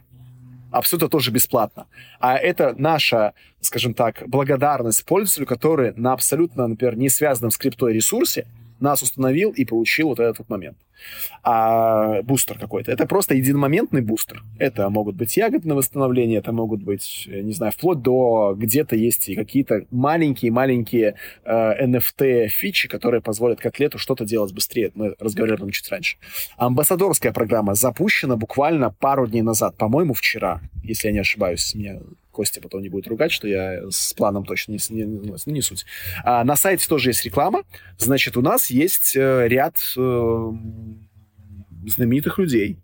Абсолютно тоже бесплатно. А это наша, скажем так, благодарность пользователю, который на абсолютно, например, не связанном с криптой ресурсе нас установил и получил вот этот вот момент. А бустер какой-то. Это просто единомоментный бустер. Это могут быть ягодные восстановления, это могут быть, не знаю, вплоть до где-то есть и какие-то маленькие-маленькие э, NFT-фичи, которые позволят котлету что-то делать быстрее. Мы разговаривали об этом чуть раньше. Амбассадорская программа запущена буквально пару дней назад, по-моему, вчера, если я не ошибаюсь. Мне Костя потом не будет ругать, что я с планом точно не, не, не, не суть. А, на сайте тоже есть реклама. Значит, у нас есть э, ряд э, знаменитых людей,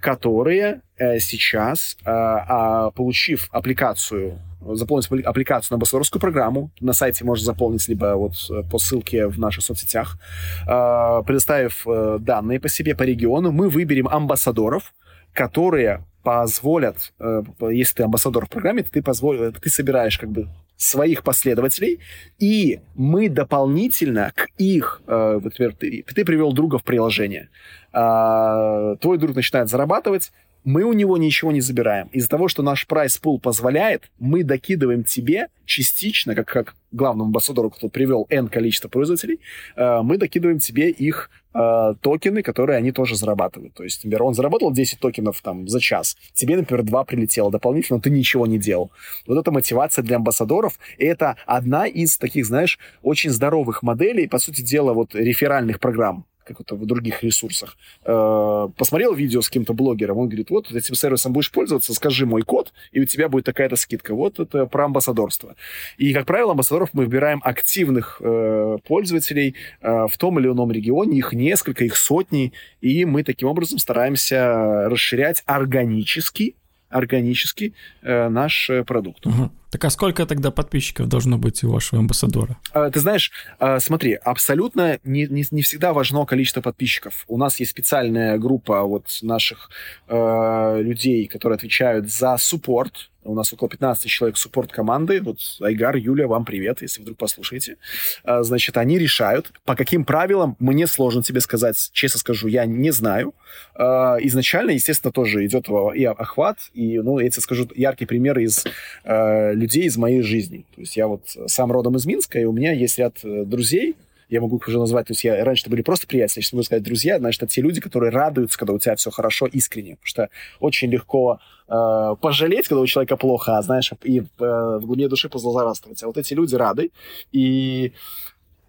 которые э, сейчас, э, э, получив аппликацию, заполнить аппликацию на амбассадорскую программу, на сайте можно заполнить либо вот э, по ссылке в наших соцсетях, э, предоставив э, данные по себе, по региону, мы выберем амбассадоров, которые позволят, э, если ты амбассадор в программе, ты, позволь, ты собираешь как бы своих последователей, и мы дополнительно к их, э, например, ты, ты привел друга в приложение, э, твой друг начинает зарабатывать, мы у него ничего не забираем. Из-за того, что наш прайс пул позволяет, мы докидываем тебе частично, как, как главному амбассадору, кто привел N количество пользователей, э, мы докидываем тебе их э, токены, которые они тоже зарабатывают. То есть, например, он заработал 10 токенов там за час, тебе, например, 2 прилетело дополнительно, ты ничего не делал. Вот это мотивация для амбассадоров, это одна из таких, знаешь, очень здоровых моделей, по сути дела, вот реферальных программ как это в других ресурсах, э, посмотрел видео с каким-то блогером, он говорит, вот этим сервисом будешь пользоваться, скажи мой код, и у тебя будет такая-то скидка. Вот это про амбассадорство. И, как правило, амбассадоров мы выбираем активных э, пользователей э, в том или ином регионе, их несколько, их сотни, и мы таким образом стараемся расширять органически органически э, наш э, продукт. Угу. Так а сколько тогда подписчиков должно быть у вашего амбассадора? А, ты знаешь, а, смотри, абсолютно не, не, не всегда важно количество подписчиков. У нас есть специальная группа вот наших э, людей, которые отвечают за суппорт у нас около 15 человек суппорт команды. Вот Айгар, Юля, вам привет, если вдруг послушаете. А, значит, они решают. По каким правилам, мне сложно тебе сказать, честно скажу, я не знаю. А, изначально, естественно, тоже идет и охват, и, ну, я тебе скажу, яркий пример из а, людей из моей жизни. То есть я вот сам родом из Минска, и у меня есть ряд э, друзей, я могу их уже назвать, то есть я раньше это были просто приятели, сейчас могу сказать друзья, значит, это те люди, которые радуются, когда у тебя все хорошо, искренне, потому что очень легко э, пожалеть, когда у человека плохо, а знаешь, и э, в глубине души позлозарствовать. А вот эти люди рады, и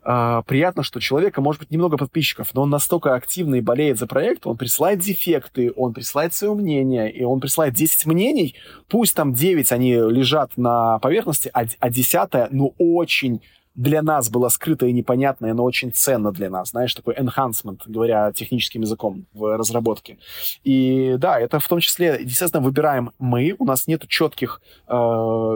Uh, приятно, что человека может быть немного подписчиков, но он настолько активно и болеет за проект, он присылает дефекты, он присылает свое мнение, и он присылает 10 мнений, пусть там 9 они лежат на поверхности, а, а 10 ну, очень для нас было скрыто и непонятное, но очень ценно для нас, знаешь, такой enhancement, говоря техническим языком в разработке. И да, это в том числе, естественно, выбираем мы, у нас нет четких, э,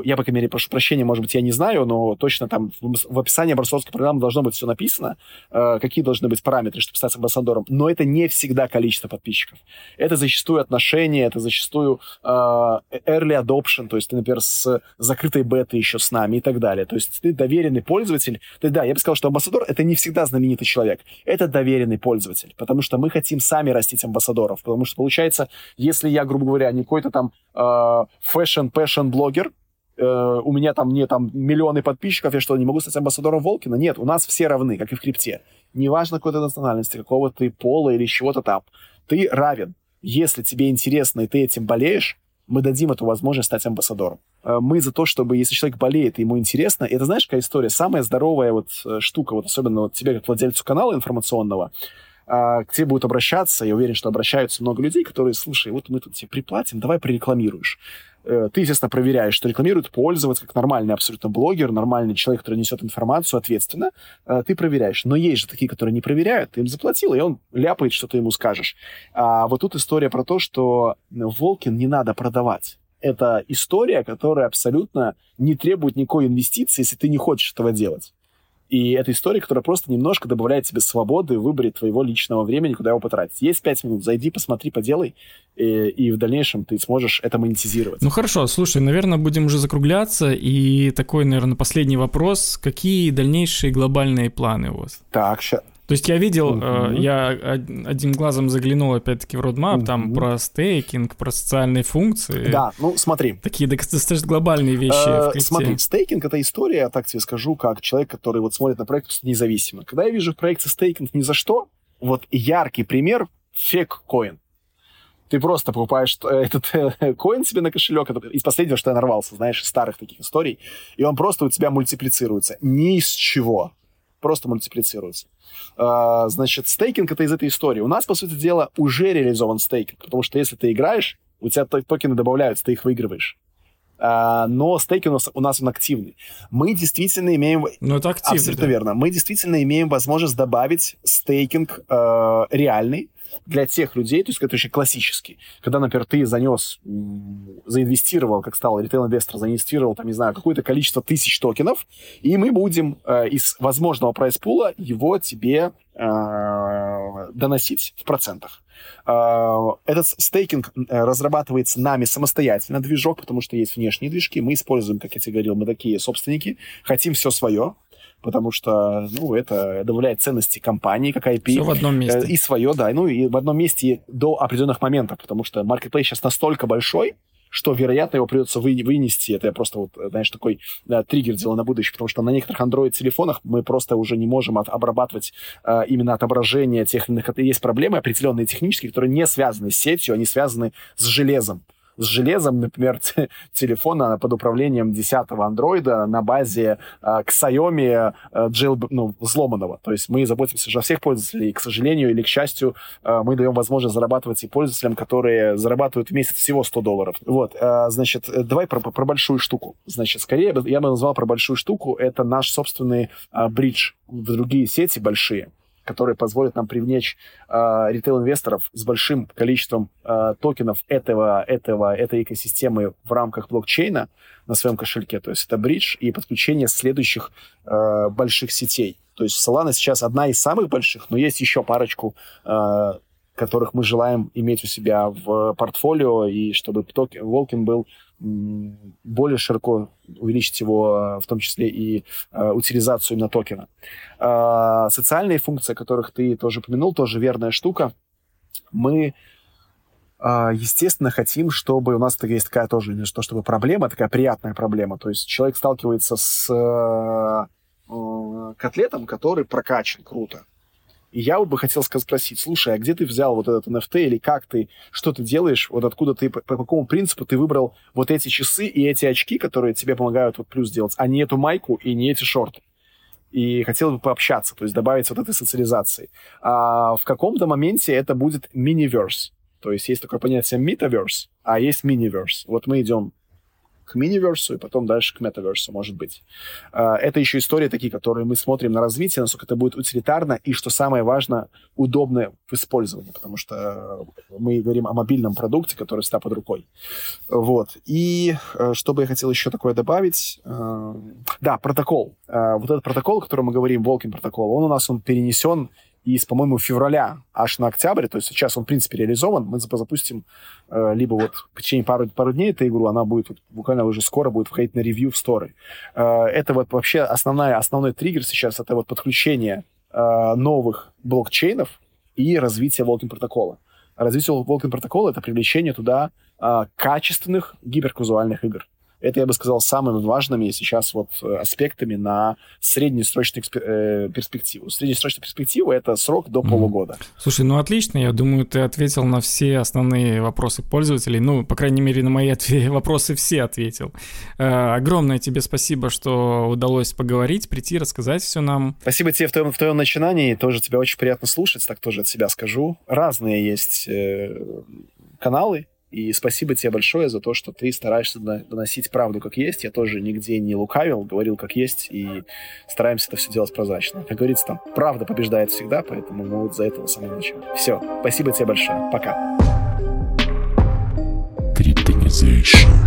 я, по крайней мере, прошу прощения, может быть, я не знаю, но точно там в, в описании образцовской программы должно быть все написано, э, какие должны быть параметры, чтобы стать амбассадором, но это не всегда количество подписчиков. Это зачастую отношения, это зачастую э, early adoption, то есть ты, например, с закрытой беты еще с нами и так далее. То есть ты доверенный пользователь, пользователь, то да, я бы сказал, что амбассадор это не всегда знаменитый человек, это доверенный пользователь, потому что мы хотим сами растить амбассадоров, потому что получается, если я, грубо говоря, не какой-то там fashion-пэшн-блогер, э, у меня там не там миллионы подписчиков, я что, не могу стать амбассадором Walken'а? Нет, у нас все равны, как и в крипте. Неважно какой то национальности, какого ты пола или чего-то там. Ты равен. Если тебе интересно и ты этим болеешь, мы дадим эту возможность стать амбассадором. Э, мы за то, чтобы, если человек болеет, и ему интересно, это знаешь, какая история? Самая здоровая вот э, штука, вот особенно вот тебе, как владельцу канала информационного, а, к тебе будут обращаться, я уверен, что обращаются много людей, которые, слушай, вот мы тут тебе приплатим, давай прорекламируешь. Э, ты, естественно, проверяешь, что рекламирует пользователь, как нормальный абсолютно блогер, нормальный человек, который несет информацию ответственно, ты проверяешь. Но есть же такие, которые не проверяют, ты им заплатил, и он ляпает, что ты ему скажешь. А вот тут история про то, что Волкин не надо продавать. Это история, которая абсолютно не требует никакой инвестиции, если ты не хочешь этого делать. И это история, которая просто немножко добавляет тебе свободы в выборе твоего личного времени, куда его потратить. Есть пять минут, зайди, посмотри, поделай, и, и в дальнейшем ты сможешь это монетизировать. Ну хорошо, слушай, наверное, будем уже закругляться. И такой, наверное, последний вопрос. Какие дальнейшие глобальные планы у вас? Так, сейчас то есть я видел, uh-huh. э, я одним глазом заглянул опять-таки в roadmap, uh-huh. там про стейкинг, про социальные функции. Да, ну смотри. Такие достаточно глобальные вещи uh, в Смотри, стейкинг — это история, так тебе скажу, как человек, который вот смотрит на проект независимо. Когда я вижу в проекте стейкинг ни за что, вот яркий пример — фек-коин. Ты просто покупаешь э, этот э, коин себе на кошелек, это из последнего, что я нарвался, знаешь, из старых таких историй, и он просто у тебя мультиплицируется. Ни из чего просто мультиплицируется. А, значит, стейкинг — это из этой истории. У нас, по сути дела, уже реализован стейкинг, потому что если ты играешь, у тебя токены добавляются, ты их выигрываешь. Uh, но стейкинг у нас, у нас он активный. Мы действительно имеем... Ну, это активный, Абсолютно да. верно. Мы действительно имеем возможность добавить стейкинг uh, реальный, для тех людей, то есть это очень классический, когда, например, ты занес, заинвестировал, как стал ритейл-инвестор, заинвестировал, там, не знаю, какое-то количество тысяч токенов, и мы будем э, из возможного прайс-пула его тебе э, доносить в процентах. Uh, этот стейкинг uh, разрабатывается нами самостоятельно, движок, потому что есть внешние движки. Мы используем, как я тебе говорил, мы такие собственники, хотим все свое потому что, ну, это добавляет ценности компании, как IP. Все в одном месте. И свое, да, ну, и в одном месте до определенных моментов, потому что marketplace сейчас настолько большой, что, вероятно, его придется вы, вынести. Это я просто, вот, знаешь, такой да, триггер делал на будущее, потому что на некоторых Android-телефонах мы просто уже не можем от, обрабатывать а, именно отображение тех или иных... Есть проблемы определенные технические, которые не связаны с сетью, они связаны с железом с железом, например, телефона под управлением 10-го андроида на базе э, Xiaomi э, jail, ну, взломанного. То есть мы заботимся же о всех пользователей, и, к сожалению или к счастью, э, мы даем возможность зарабатывать и пользователям, которые зарабатывают в месяц всего 100 долларов. Вот, э, значит, давай про, про большую штуку. Значит, скорее я бы назвал про большую штуку, это наш собственный э, бридж в другие сети большие которые позволят нам привлечь э, ритейл-инвесторов с большим количеством э, токенов этого, этого, этой экосистемы в рамках блокчейна на своем кошельке. То есть это бридж и подключение следующих э, больших сетей. То есть Solana сейчас одна из самых больших, но есть еще парочку э, которых мы желаем иметь у себя в портфолио, и чтобы токен, Волкин был более широко увеличить его, в том числе и э, утилизацию именно токена. Э, социальные функции, о которых ты тоже упомянул, тоже верная штука. Мы, э, естественно, хотим, чтобы у нас есть такая тоже, не то чтобы проблема, такая приятная проблема. То есть человек сталкивается с э, э, котлетом, который прокачан круто. И я бы хотел спросить, слушай, а где ты взял вот этот NFT или как ты, что ты делаешь, вот откуда ты, по, по какому принципу ты выбрал вот эти часы и эти очки, которые тебе помогают вот плюс делать, а не эту майку и не эти шорты? И хотел бы пообщаться, то есть добавить вот этой социализации. А в каком-то моменте это будет мини-верс. То есть есть такое понятие metaverse, а есть mini-verse. Вот мы идем к миниверсу и потом дальше к метаверсу, может быть. А, это еще истории такие, которые мы смотрим на развитие, насколько это будет утилитарно и, что самое важное, удобно в использовании, потому что мы говорим о мобильном продукте, который всегда под рукой. Вот. И э, что бы я хотел еще такое добавить? Э, да, протокол. Э, вот этот протокол, о котором мы говорим, Волкин протокол, он у нас он перенесен из, по-моему, февраля аж на октябрь, то есть сейчас он, в принципе, реализован, мы запустим э, либо вот в течение пару, пару дней эту игру, она будет вот, буквально уже скоро будет входить на ревью в сторы. Э, это вот вообще основная, основной триггер сейчас, это вот подключение э, новых блокчейнов и развитие Волкин протокола. Развитие Волкин протокола — это привлечение туда э, качественных гиперказуальных игр. Это, я бы сказал, самыми важными сейчас вот э, аспектами на среднесрочную э, перспективу. Среднесрочная перспектива — это срок до полугода. Слушай, ну отлично. Я думаю, ты ответил на все основные вопросы пользователей. Ну, по крайней мере, на мои вопросы все ответил. Э, огромное тебе спасибо, что удалось поговорить, прийти, рассказать все нам. Спасибо тебе в твоем, в твоем начинании. Тоже тебя очень приятно слушать, так тоже от себя скажу. Разные есть каналы, и спасибо тебе большое за то, что ты стараешься доносить правду как есть. Я тоже нигде не лукавил, говорил как есть, и стараемся это все делать прозрачно. Как говорится, там правда побеждает всегда, поэтому мы вот за этого самого начала. Все, спасибо тебе большое. Пока. Криптонизation.